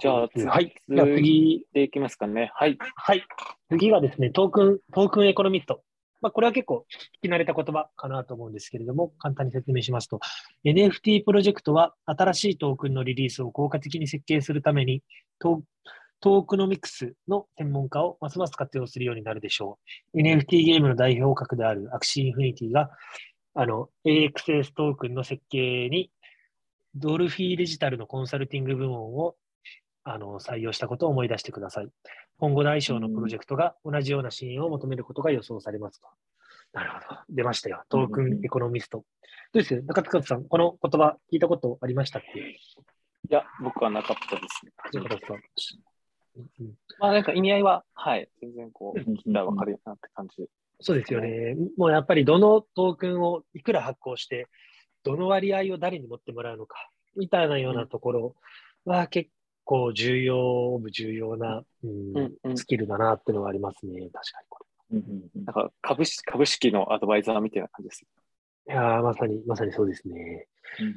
じゃあ、次、はい、次でいきますかね。はい。はい。次がですね、トークン、トークンエコノミスト。まあ、これは結構聞き慣れた言葉かなと思うんですけれども、簡単に説明しますと、NFT プロジェクトは新しいトークンのリリースを効果的に設計するために、トトークノミクスの専門家をますます活用するようになるでしょう。NFT ゲームの代表格である Axie Infinity が、あの、AXS トークンの設計に Delphi Digital のコンサルティング部門をあの採用したことを思い出してください。今後大小のプロジェクトが同じような支援を求めることが予想されますと。なるほど。出ましたよ。トークンエコノミスト。どうです？中塚さん、この言葉聞いたことありましたっけ？いや、僕はなかったですね。初めてですか。まあなんか意味合いは、はい、全然こう、聞いたらわかるよなって感じ、そうですよね。もうやっぱりどのトークンをいくら発行して、どの割合を誰に持ってもらうのか、みたいなようなところは結構重要、重要な、うん、スキルだなっていうのはありますね。確かにこれ。うんうん、なんか株式株式のアドバイザーみたいな感じです。いやまさに、まさにそうですね。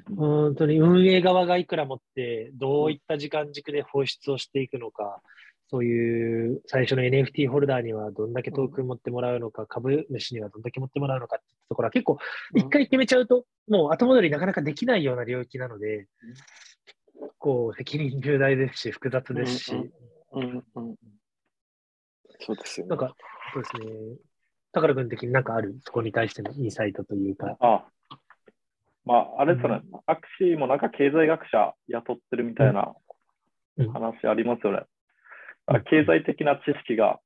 うん、本当に運営側がいくら持って、どういった時間軸で放出をしていくのか、そういう最初の NFT ホルダーにはどんだけトークン持ってもらうのか、株主にはどんだけ持ってもらうのかってところは結構、一回決めちゃうと、もう後戻りなかなかできないような領域なので、結構責任重大ですし、複雑ですし。うんうんそうですよね。なんか、そうですね。宝君的になんかある、そこに対してのインサイトというか。あまあ、あれですね、うん、アクシーもなんか経済学者雇ってるみたいな話ありますよね。経済的な知識が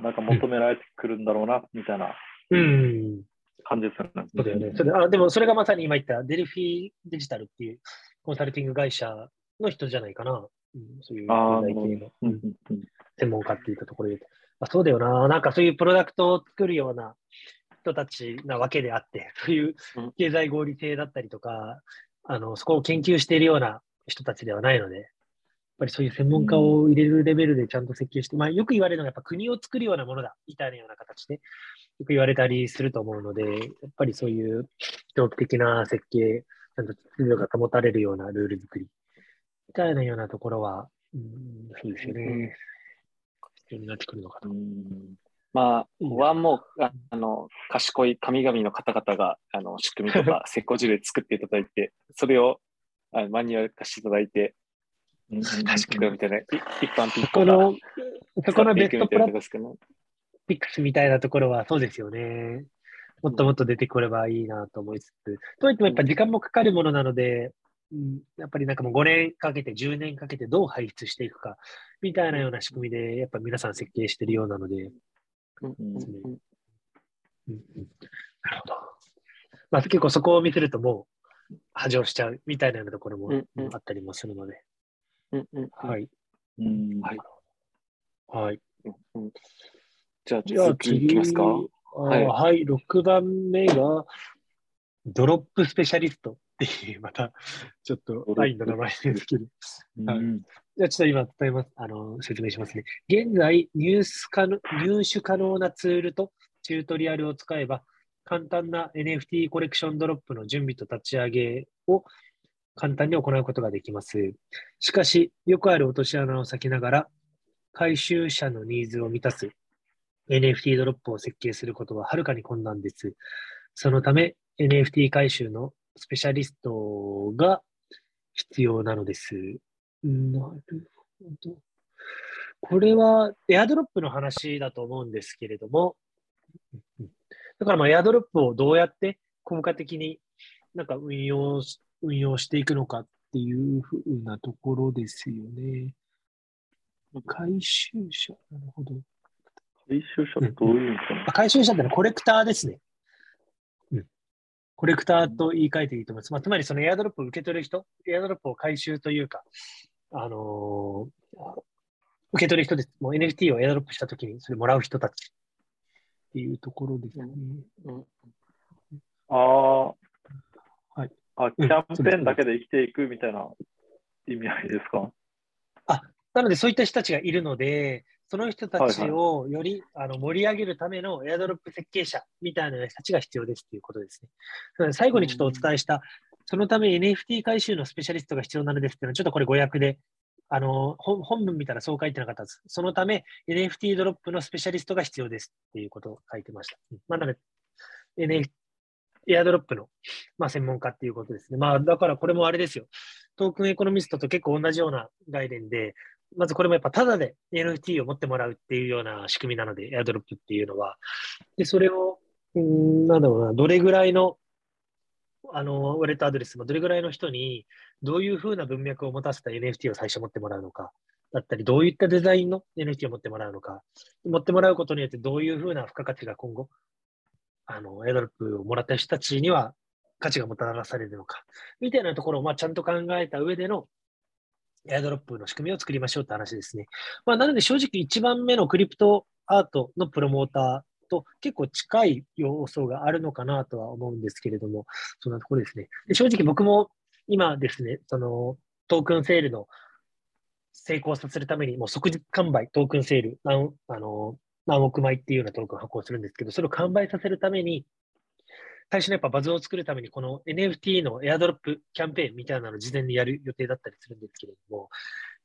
なんか求められてくるんだろうな、みたいな感じですよね。そうだよね。それあでもそれがまさに今言ったデルフィデジタルっていうコンサルティング会社の人じゃないかな。うん、そういう経済系の、うん、専門家っていったところで。あそうだよな。なんかそういうプロダクトを作るような人たちなわけであって、そういう経済合理性だったりとか、あのそこを研究しているような人たちではないので、ぱりそういう専門家を入れるレベルでちゃんと設計して、まあ、よく言われるのはやっぱ国を作るようなものだみたいなような形でよく言われたりすると思うので、やっぱりそういう長期的な設計、ちゃんと秩序が保たれるようなルール作りみたいなようなところは、うん、そうですよね。必要になってくるのかと。まあ、ワンもあの賢い神々の方々があの仕組みとか石膏事例作っていただいて、それをあのマニュアル化していただいて、賢くみたいな、一般ピックの、そこのベストプラピックスみたいなところはそうですよね。もっともっと出てくればいいなと思いつつ、といってもやっぱ時間もかかるものなので、うん、やっぱりなんかもう5年かけて、10年かけてどう排出していくか、みたいなような仕組みで、やっぱ皆さん設計してるようなので、うんうん、なるほど。まあ、結構そこを見せるともう、波状しちゃうみたいなところもあったりもするので。うんうん、はい。うん、はい。はい。うん、じゃあ、次いきますか？はい、はい、6番目が、ドロップスペシャリストっていう、また、ちょっとラインの名前ですけど。はい、じゃあ、ちょっと今伝えます、あの、説明しますね。現在入手可能、入手可能なツールとチュートリアルを使えば、簡単な NFT コレクションドロップの準備と立ち上げを簡単に行うことができます。しかし、よくある落とし穴を避けながら、回収者のニーズを満たす NFT ドロップを設計することははるかに困難です。そのため、NFT 回収のスペシャリストが必要なのです。なるほど。これはエアドロップの話だと思うんですけれども、だからまあエアドロップをどうやって効果的になんか運用し運用していくのかっていうふうなところですよね。回収者、なるほど。回収者ってどういう意味かな、回収者ってのはコレクターですね。うん。コレクターと言い換えていいと思います。まあ、つまりそのエアドロップを受け取る人、エアドロップを回収というか、あのー、受け取る人です。もう NFT をエアドロップしたときにそれもらう人たちっていうところですね。うん、ああ、あ、キャンペーンだけで生きていくみたいな意味合いですか？あ、なのでそういった人たちがいるので、その人たちをより、はいはい、あの盛り上げるためのエアドロップ設計者みたいな人たちが必要ですということですね。最後にちょっとお伝えした、そのため NFT 回収のスペシャリストが必要なのですっていうのは、ちょっとこれ誤訳で、あの本文見たらそう書いてなかったです。そのため NFT ドロップのスペシャリストが必要ですっていうことを書いてました。まあ、なので、NFT エアドロップの、まあ、専門家っていうことですね。まあ、だからこれもあれですよ。トークンエコノミストと結構同じような概念で、まずこれもやっぱタダで NFT を持ってもらうっていうような仕組みなので、エアドロップっていうのは。で、それを、んなんだろうな、どれぐらいの、あの、ウォレットアドレスもどれぐらいの人に、どういうふうな文脈を持たせた NFT を最初持ってもらうのか、だったり、どういったデザインの NFT を持ってもらうのか、持ってもらうことによってどういうふうな付加価値が今後あの、エアドロップをもらった人たちには価値がもたらされるのか、みたいなところを、まあ、ちゃんと考えた上での、エアドロップの仕組みを作りましょうって話ですね。まあ、なので正直一番目のクリプトアートのプロモーターと結構近い要素があるのかなとは思うんですけれども、そんなところですね。で正直僕も今ですね、そのトークンセールの成功させるために、もう即日完売、トークンセール、何あの何億枚っていうようなトークンを発行するんですけど、それを完売させるために、最初のやっぱバズを作るために、この NFT のエアドロップキャンペーンみたいなのを事前にやる予定だったりするんですけれども、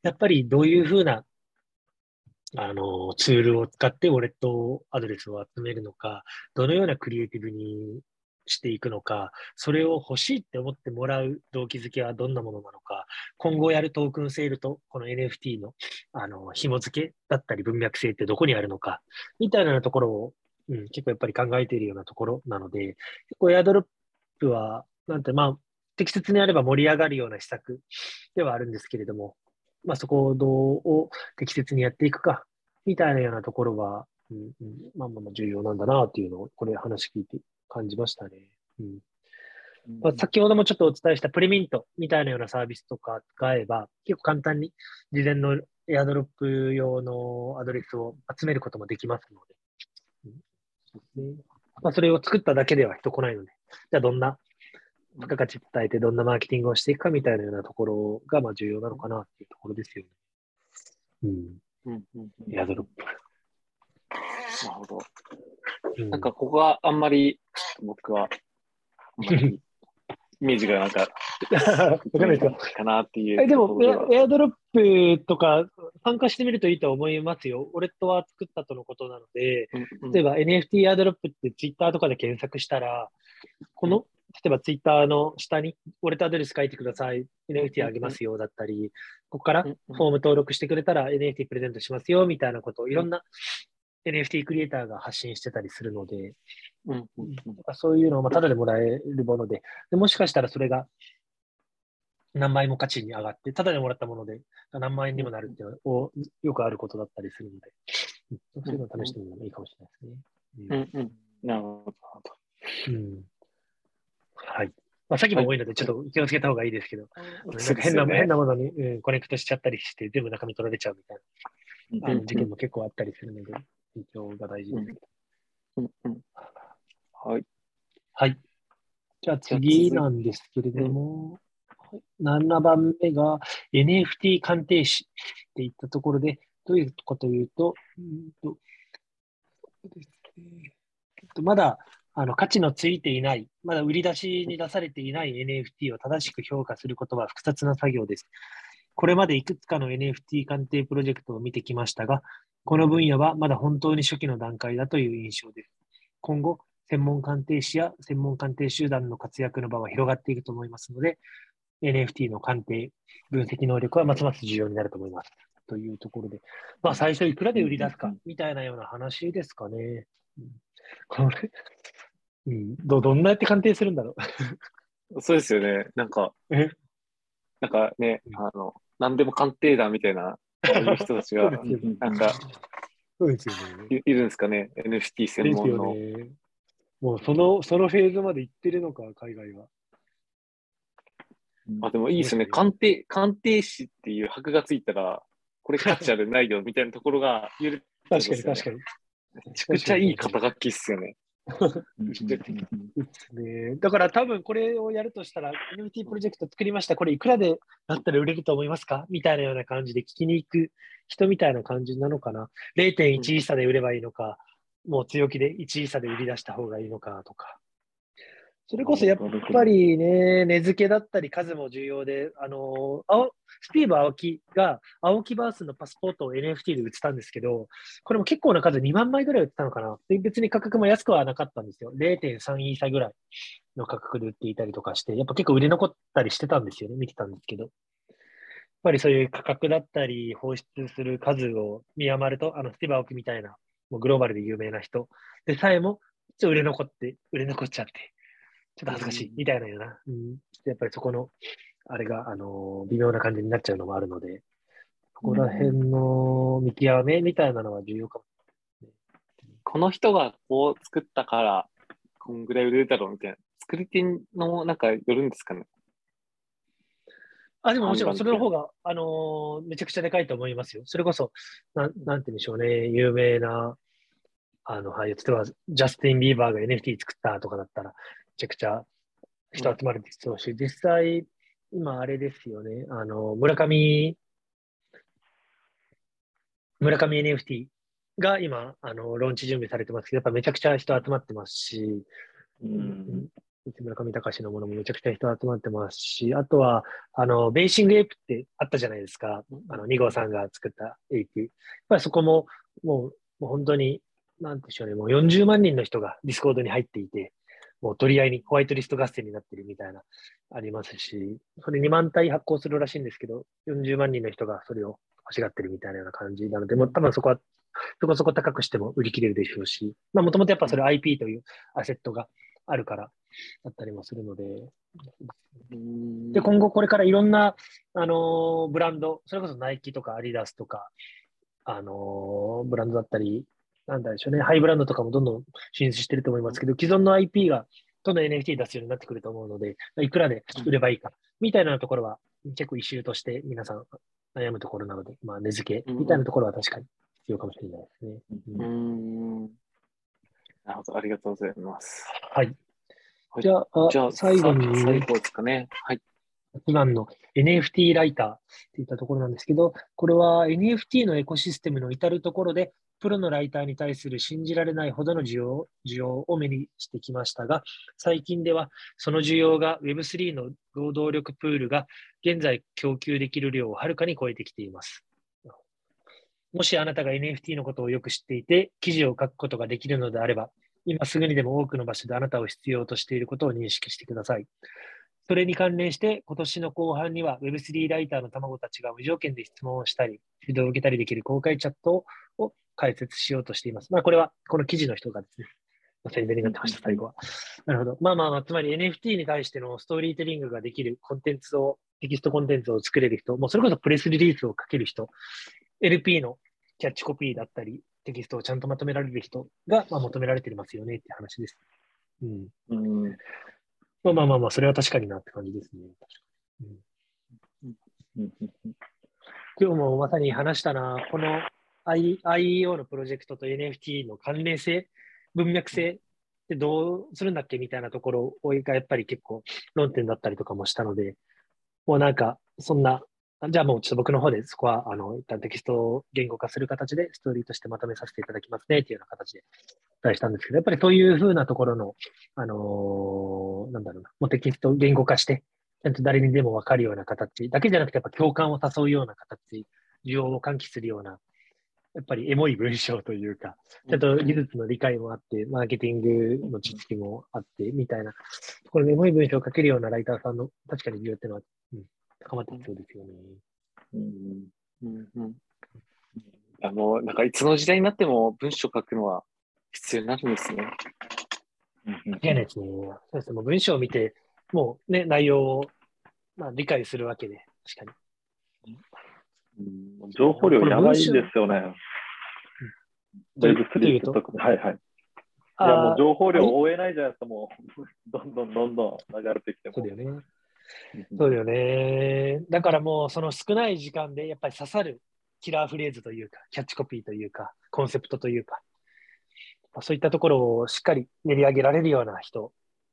やっぱりどういうふうなあのツールを使ってウォレットアドレスを集めるのか、どのようなクリエイティブにしていくのか、それを欲しいって思ってもらう動機づけはどんなものなのか、今後やるトークンセールとこの NFT のあの紐付けだったり文脈性ってどこにあるのか、みたいなところを、うん、結構やっぱり考えているようなところなので、結構エアドロップは、なんてまあ、適切にあれば盛り上がるような施策ではあるんですけれども、まあ、そこをどう適切にやっていくか、みたいなようなところは、うんうん、まあまあ重要なんだなっていうのを、これ話聞いて感じましたね。うんまあ、先ほどもちょっとお伝えしたプレミントみたいなようなサービスとか使えば、結構簡単に事前のエアドロップ用のアドレスを集めることもできますので、うんまあ、それを作っただけでは人来ないので、じゃあどんな付加価値伝えてどんなマーケティングをしていくかみたいなようなところがまあ重要なのかなっていうところですよね。うん。うんうんうん、エアドロップ。なるほど。なんかここはあんまり僕は、イメージがなんか、わかんないか。かなっていう。えでもエアドロップとか参加してみるといいと思いますよ。俺とは作ったとのことなので、例えば NFT エアドロップってツイッターとかで検索したら、この、例えばツイッターの下に、ウォレットアドレス書いてください、NFT あげますよだったり、ここからフォーム登録してくれたら NFT プレゼントしますよみたいなことをいろんな NFT クリエイターが発信してたりするので、うんうんうん、そういうのをまあただでもらえるもので。で、もしかしたらそれが何倍も価値に上がって、ただでもらったもので何万円にもなるっていうのはよくあることだったりするので、そういうのを試してみるのもいいかもしれないですね。うん。うん、なるほど。うん、はい。まあ、さっきも多いので、ちょっと気をつけた方がいいですけど、なんか変な、ね、変なものに、うん、コネクトしちゃったりして、全部中身取られちゃうみたいな、あの事件も結構あったりするので、勉強が大事です。うん。うんはい。はい。じゃあ次なんですけれども、7番目が NFT 鑑定士っていったところで、どういうことというと、うんとまだあの価値のついていない、まだ売り出しに出されていない NFT を正しく評価することは複雑な作業です。これまでいくつかの NFT 鑑定プロジェクトを見てきましたが、この分野はまだ本当に初期の段階だという印象です。今後、専門鑑定士や専門鑑定集団の活躍の場は広がっていくと思いますので、NFT の鑑定、分析能力はますます重要になると思います。というところで、まあ、最初いくらで売り出すかみたいなような話ですかね。これ、うん、どどんなやって鑑定するんだろう。そうですよね。なんか、なんかね、あの、何でも鑑定団みたいないう人たちが、なんか、そうですよね。いるんですかね、NFT 専門の。ね、もうその、そのフェーズまで行ってるのか、海外は。あ、でもいいですね。鑑定、鑑定士っていう箔がついたら、これ価値あるないよみたいなところが 言える、確かに確かに。めちゃくちゃいい肩書きっすよね。ね、だから多分これをやるとしたら、NFT プロジェクト作りました、これいくらでだったら売れると思いますか？みたいなような感じで聞きに行く人みたいな感じなのかな？0.1イーサで売ればいいのか、もう強気で1イーサで売り出した方がいいのかとか。それこそやっぱりね、値付けだったり数も重要で、あの青スティーブ・青木が青木バースのパスポートを NFT で売ってたんですけど、これも結構な数、2万枚ぐらい売ってたのかな。で別に価格も安くはなかったんですよ。0.3イーサぐらいの価格で売っていたりとかして、やっぱ結構売れ残ったりしてたんですよね。見てたんですけど。やっぱりそういう価格だったり、放出する数を見余ると、あのスティーブ・青木みたいな、もうグローバルで有名な人でさえも、ちょっと売れ残って、売れ残っちゃって。ちょっと恥ずかしいみたいなような、うん、やっぱりそこの、あれが、あの微妙な感じになっちゃうのもあるので、ここら辺の見極めみたいなのは重要かも、この人がこう作ったから、こんぐらい売れるだろうみたいな。作り手のなんかよるんですかね。あ、でももちろんそれの方が、あのー、めちゃくちゃでかいと思いますよ。それこそ、ななんて言うんでしょうね、有名な、あの、はい、例えば、ジャスティン・ビーバーが NFT 作ったとかだったら、めちゃくちゃ人集まるでしょうし、実際、今あれですよね、あの、村上、村上 NFT が今、あの、ローンチ準備されてますけど、やっぱめちゃくちゃ人集まってますし、うん、村上隆のものもめちゃくちゃ人集まってますし、あとは、あの、 BATHING APE ってあったじゃないですか。あの、 NIGO さんが作った APE。やっぱりそこも、もう、もう本当に、なんでしょうね、もう40万人の人が Discord に入っていて、もう取り合いにホワイトリスト合戦になってるみたいな、ありますし、それ2万体発行するらしいんですけど、40万人の人がそれを欲しがってるみたいなような感じなので、もう多分そこは、そこそこ高くしても売り切れるでしょうし、まあもともとやっぱそれ IP というアセットがあるからだったりもするので、で、今後これからいろんな、あのー、ブランド、それこそナイキとかアディダスとか、あのー、ブランドだったり、なんだでしょうね、ハイブランドとかもどんどん進出してると思いますけど、既存の IP がどんどん NFT 出すようになってくると思うので、いくらで売ればいいか、みたいなところは結構一周として皆さん悩むところなので、まあ、値付けみたいなところは確かに必要かもしれないですね。うん、なるほど、ありがとうございます。はい。じゃあ、じゃあ最後に、最後ですかね。はい。一番の NFT ライターっていったところなんですけど、これは NFT のエコシステムの至るところで、プロのライターに対する信じられないほどの需要需要を目にしてきましたが、最近ではその需要が Web3 の労働力プールが現在供給できる量をはるかに超えてきています。もしあなたが NFT のことをよく知っていて、記事を書くことができるのであれば、今すぐにでも多くの場所であなたを必要としていることを認識してください。それに関連して、今年の後半には Web3 ライターの卵たちが無条件で質問をしたり、指導を受けたりできる公開チャットを解説しようとしています。まあ、これはこの記事の人がですね、宣伝になってました、最後は。なるほど。まあまあまあ、つまり NFT に対してのストーリーテリングができるコンテンツを、テキストコンテンツを作れる人、もうそれこそプレスリリースを書ける人、LP のキャッチコピーだったり、テキストをちゃんとまとめられる人が、まあ、求められていますよねって話です。うん。うん、まあまあまあまあ、それは確かになって感じですね。うん、今日もまさに話したな、この IEO のプロジェクトと NFT の関連性、文脈性ってどうするんだっけみたいなところがやっぱり結構論点だったりとかもしたので、もうなんか、そんなじゃあもうちょっと僕の方でそこは、あの、一旦テキストを言語化する形でストーリーとしてまとめさせていただきますねっていうような形でお伝えしたんですけど、やっぱりそういうふうなところの、あのー、なんだろうな、もうテキストを言語化して、ちゃんと誰にでもわかるような形だけじゃなくて、やっぱ共感を誘うような形、需要を喚起するような、やっぱりエモい文章というか、ちゃんと技術の理解もあって、マーケティングの知識もあって、みたいな、このエモい文章を書けるようなライターさんの確かに需要っていうのは、うん、高まってきそうですよね。うんうんうん、あの、なんかいつの時代になっても文章書くのは必要になるんですね。嫌なですね。そうですね。もう文章を見て、もうね、内容を、まあ、理解するわけで、確かに。うん、情報量やばいんですよね。Web3 とはいはい。いやもう情報量追えないじゃないですか、もう、どんどんどんどん流れてきても。そうだよね。そうだよね。だからもうその少ない時間でやっぱり刺さるキラーフレーズというか、キャッチコピーというか、コンセプトというか、そういったところをしっかり練り上げられるような人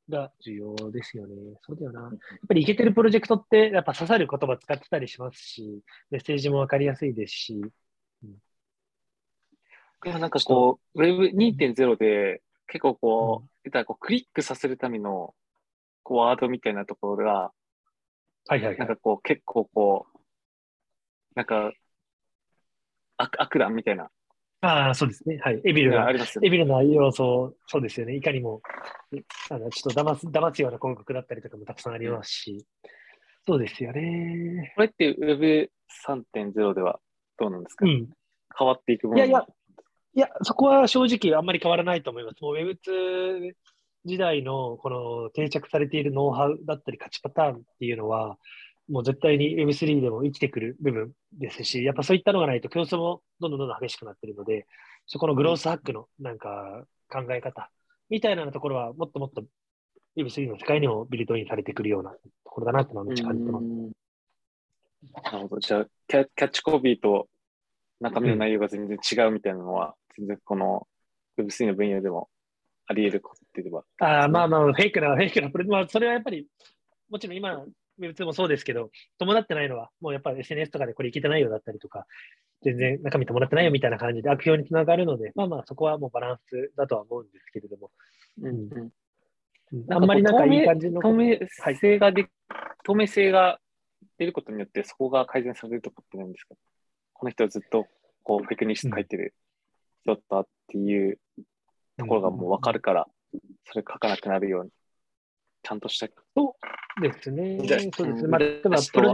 が重要ですよね。そうだよな。やっぱりいけてるプロジェクトってやっぱ刺さる言葉使ってたりしますし、メッセージもわかりやすいですし。うん、いやなんかこう、Web2.0 で結構こう、うん、こうクリックさせるためのこうワードみたいなところがはいはい、はい、なんかこう、結構こう、なんか、悪悪弾みたいな。ああ、そうですね。はい。エビルな、あります、ね、エビルな要素、そうですよね。いかにも、あのちょっと騙す騙すような広告だったりとかもたくさんありますし、そうですよね。これって Web3.0 ではどうなんですか、うん、変わっていくもの？いやいや、いや、そこは正直あんまり変わらないと思います。もう Web2 時代のこの定着されているノウハウだったり勝ちパターンっていうのは、もう絶対に Web3 でも生きてくる部分ですし、やっぱそういったのがないと競争もどんどんどんどん激しくなっているので、そこのグロースハックのなんか考え方みたいなところはもっともっと Web3 の世界にもビルドインされてくるようなところだなってのはめっちゃ感じてます。なるほど。じゃあキャ、キャッチコピーと中身の内容が全然違うみたいなのは、全然この Web3 の分野でもあり得ることって言えば。ああ、まあまあ、フェイクな、フェイクなまあ、それはやっぱり、もちろん今、Web2 もそうですけど、伴ってないのは、もうやっぱり SNS とかでこれいけてないよだったりとか、全然中身伴ってないよみたいな感じで悪評につながるので、まあまあ、そこはもうバランスだとは思うんですけれども。うんうんあんまりなんかいい感じの。透明性がで、はい、透明性が出ることによって、そこが改善されるとこってないんですかこの人はずっとこうフェクニスト書いてる人だったっていうところがもう分かるから、それ書かなくなるように、ちゃんとした。そうですね。そうですね。まあ、例えばプロ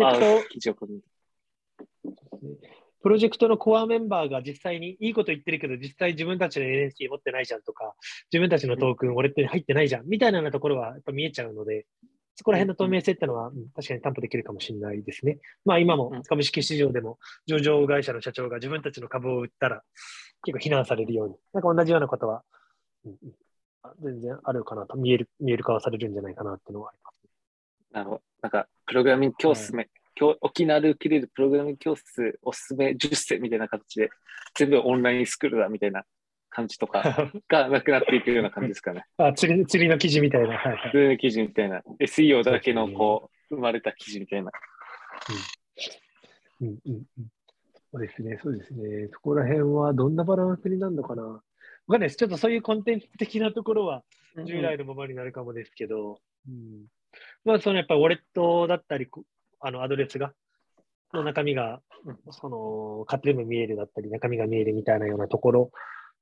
ジェクト。プロジェクトのコアメンバーが実際にいいこと言ってるけど、実際自分たちの NFT 持ってないじゃんとか、自分たちのトークン、俺って入ってないじゃんみたいなところはやっぱ見えちゃうので、そこら辺の透明性ってのは、うん、確かに担保できるかもしれないですね。まあ今も株式市場でも上場会社の社長が自分たちの株を売ったら結構非難されるように、なんか同じようなことは、うん、全然あるかなと、見える、見える化はされるんじゃないかなっていうのはあります、ね。なるほど。なんか、プログラミング教室め、沖縄で受けれるプログラミング教室おすすめ10選みたいな形で、全部オンラインスクールだみたいな感じとか がなくなっていくような感じですかね。あ釣り釣りの記事みたいな。はいはい、釣りの記事みたいな。SEO だけのこう、生まれた記事みたいな。うんうんうん、そうですね、そうですね。そこら辺はどんなバランスになるのかな。わかんないです。ちょっとそういうコンテンツ的なところは従来のままになるかもですけど、うん、うん、まあ、そのやっぱウォレットだったり、あのアドレスが、の中身が、その、勝手でも見えるだったり、中身が見えるみたいなようなところ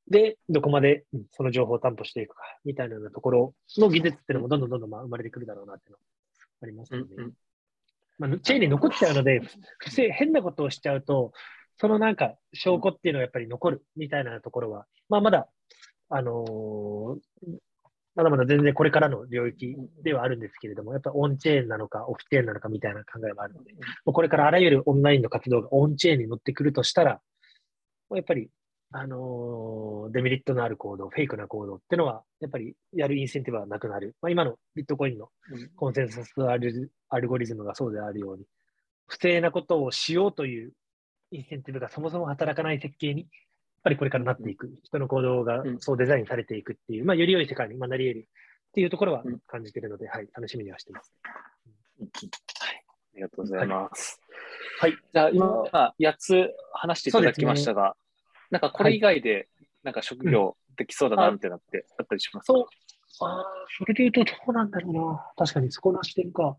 で、どこまでその情報を担保していくか、みたいなようなところの技術っていうのもどんどんどんどん生まれてくるだろうなっていうのありますよね。うんうん、まあ、チェーンに残っちゃうので、不正、変なことをしちゃうと、そのなんか証拠っていうのはやっぱり残るみたいなところは、まあまだ、あのー、まだまだ全然これからの領域ではあるんですけれども、やっぱオンチェーンなのかオフチェーンなのかみたいな考えもあるので、これからあらゆるオンラインの活動がオンチェーンに乗ってくるとしたら、やっぱり、あのー、デメリットのある行動、フェイクな行動っていうのは、やっぱりやるインセンティブはなくなる。まあ、今のビットコインのコンセンサスアルアルゴリズムがそうであるように、不正なことをしようというインセンティブがそもそも働かない設計にぱりこれからなっていく、人の行動がそうデザインされていくっていう、まあ、より良い世界になり得る。っていうところは感じているので、はい、楽しみにはしてます。はい、ありがとうございます。はい、じゃあ今、8つ話していただきましたが、ね、なんかこれ以外で、なんか職業できそうだなみたいなってあったりしますか、そう。あそれで言うとどうなんだろうな。確かにそこの視点か。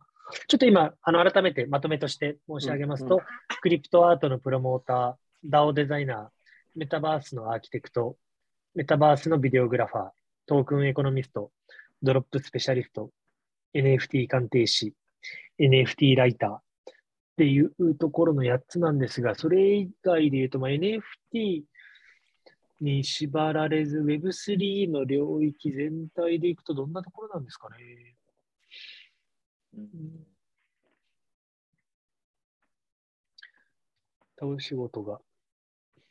ちょっと今、あの改めてまとめとして申し上げますと、うんうん、クリプトアートのプロモーター、DAO デザイナー、メタバースのアーキテクト、メタバースのビデオグラファー、トークンエコノミスト、ドロップスペシャリスト、NFT 鑑定士、NFT ライターっていうところの8つなんですが、それ以外で言うと、まあ、NFT に縛られず Web3 の領域全体でいくとどんなところなんですかね？うん、倒仕事が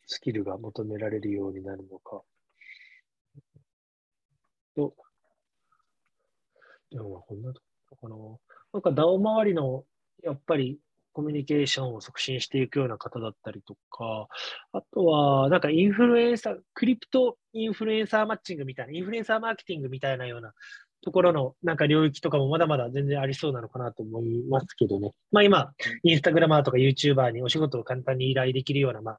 スキルが求められるようになるのか。と、でもこんなとこかな。なんか DAO 周りのやっぱりコミュニケーションを促進していくような方だったりとか、あとは、なんかインフルエンサー、クリプトインフルエンサーマッチングみたいな、インフルエンサーマーケティングみたいなようなところのなんか領域とかもまだまだ全然ありそうなのかなと思いますけどね。まあ今、インスタグラマーとか YouTuber にお仕事を簡単に依頼できるような、ま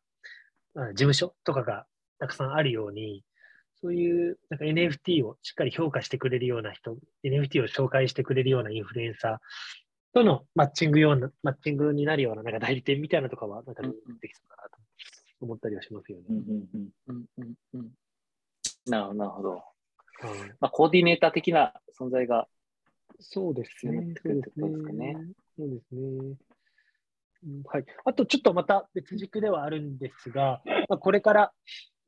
あ、事務所とかがたくさんあるように、そういうなんか NFT をしっかり評価してくれるような人、NFT を紹介してくれるようなインフルエンサーとのマッチングような、マッチングになるようななんか代理店みたいなとかは、なんかできそうかなと思ったりはしますよね。なるほど、なるほど。まあ、コーディネーター的な存在がそうですね。そうですね。そうですね。はい、あとちょっとまた別軸ではあるんですが、まあ、これから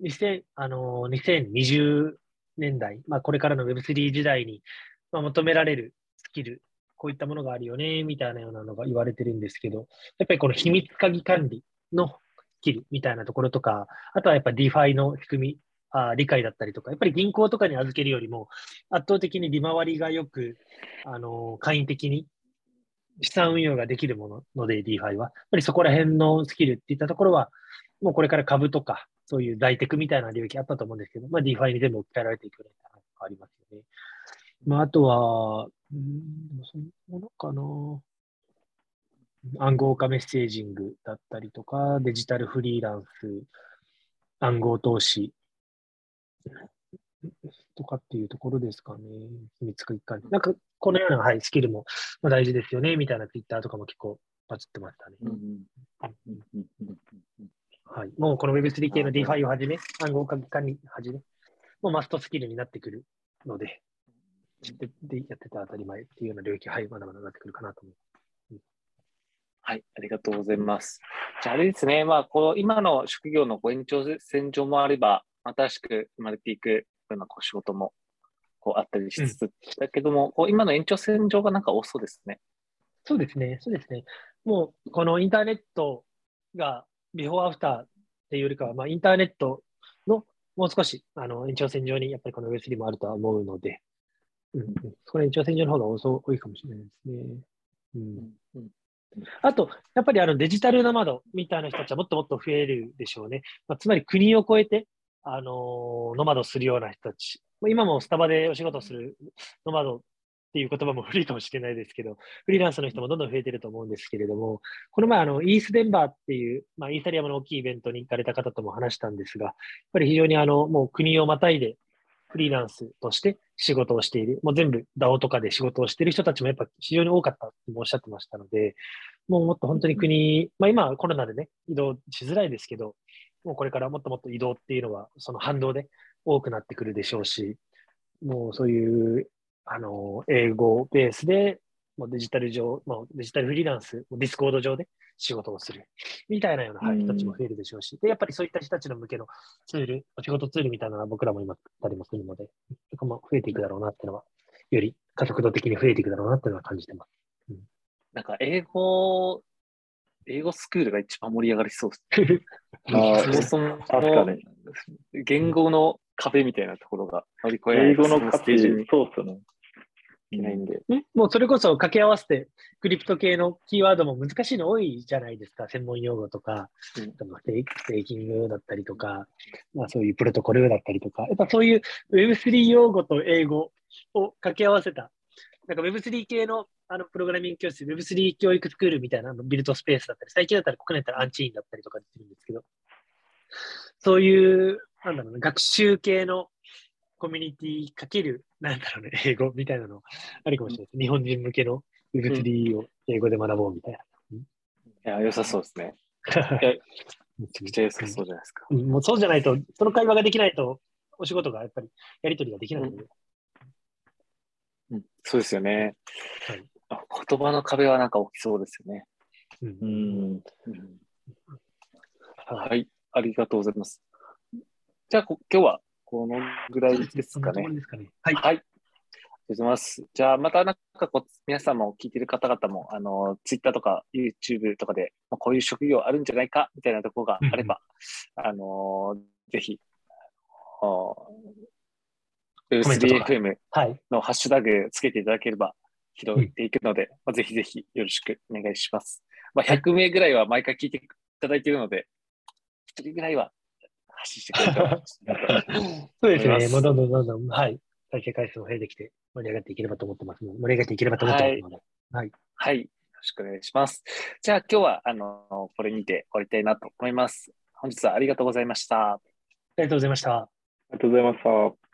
2000あの2020年代、まあ、これからの Web3 時代に、まあ、求められるスキル、こういったものがあるよね、みたいなようなのが言われてるんですけど、やっぱりこの秘密鍵管理のスキルみたいなところとか、あとはやっぱ DeFi の仕組み、あ理解だったりとか、やっぱり銀行とかに預けるよりも、圧倒的に利回りがよく、あの、簡易的に資産運用ができるものので、DeFi は。やっぱりそこら辺のスキルっていったところは、もうこれから株とか、そういう大テクみたいな領域あったと思うんですけど、まあ、DeFi に全部置き換えられていくような話がありますよね。まあ、あとは、うん、そのものかな。暗号化メッセージングだったりとか、デジタルフリーランス、暗号投資とかっていうところですかね。秘密一貫。なんか、このような、はい、スキルも大事ですよね、みたいなツイッターとかも結構バズってましたね。はい。もうこの Web3 系の DeFi をはじめ、暗号化管理はじめ、もうマストスキルになってくるので、ででやってた当たり前っていうような領域、はい、まだまだなってくるかなと思います。はい、ありがとうございます。じゃあ、あれですね、まあ、こう今の職業のご延長線上もあれば、新しく生まれていくようなこう仕事もこうあったりしつつだけども、うん、こう今の延長線上がなんか多そうですね。そうですね、そうですね。もう、このインターネットがビフォーアフターっていうよりかは、まあ、インターネットのもう少しあの延長線上にやっぱりこの Web3 もあるとは思うので、うん、その延長線上の方が多いかもしれないですね。うん、うんあと、やっぱりあのデジタルノマドみたいな人たちはもっともっと増えるでしょうね。まあ、つまり国を越えて、あの、ノマドするような人たち。今もスタバでお仕事するノマドっていう言葉も古いかもしれないですけど、フリーランスの人もどんどん増えてると思うんですけれども、この前、あの、イースデンバーっていう、まあ、イーサリアムの大きいイベントに行かれた方とも話したんですが、やっぱり非常にあの、もう国をまたいでフリーランスとして仕事をしている、もう全部 DAO とかで仕事をしている人たちもやっぱ非常に多かったとおっしゃってましたので、もうもっと本当に国、まあ今コロナでね、移動しづらいですけど、もうこれからもっともっと移動っていうのは、その反動で多くなってくるでしょうし、もうそういう、あの、英語ベースで、もうデジタル上、まあ、デジタルフリーランス、ディスコード上で仕事をする、みたいなような人たちも増えるでしょうし、で、やっぱりそういった人たちの向けのツール、お仕事ツールみたいなのは僕らも今たりもするので、そこも増えていくだろうなっていうのは、より加速度的に増えていくだろうなっていうのは感じてます。うん、なんか英語、英語スクールが一番盛り上がりそうです。あそもそも言語の壁みたいなところが乗り越え英語の価値、そうっすね。いないんで。もうそれこそ掛け合わせて、クリプト系のキーワードも難しいの多いじゃないですか。専門用語とか、うん、ステーキングだったりとか、まあ、そういうプロトコルだったりとか、やっぱそういう Web3 用語と英語を掛け合わせた、なんか Web3 系のあのプログラミング教室、Web3 教育スクールみたいなのビルドスペースだったり、最近だったら国内だったらアンチーンだったりとかするんですけど、そういう、なんだろうな、学習系のコミュニティかける、なんだろうね、英語みたいなのあるかもしれないです。日本人向けの Web3 を英語で学ぼうみたいな。いや、良さそうですね。めちゃくちゃ良さそうじゃないですか。うん、もうそうじゃないと、その会話ができないと、お仕事がやっぱりやり取りができないので。うん、そうですよね、はい。言葉の壁はなんか起きそうですよね。うん、うんはい、ありがとうございます。じゃあ、今日はこのぐらいですかね。かねはい。はい。じゃあ、またなんかこう、皆さんも聞いてる方々も、あの、ツイッターとか YouTube とかで、まあ、こういう職業あるんじゃないか？みたいなところがあれば、うん、あの、ぜひ、3FM のハッシュタグつけていただければ拾っていくので、うん、まあ、ぜひぜひよろしくお願いします。まあ、100名ぐらいは毎回聞いていただいているので、1人ぐらいは発信してくれたら そうですね。もうどんどんどんどん、はい。再生回数も増えてきて盛り上がっていければと思ってますので、盛り上がっていければと思ってますので。はい。はい。よろしくお願いします。じゃあ今日は、あの、これにて終わりたいなと思います。本日はありがとうございました。ありがとうございました。ありがとうございました。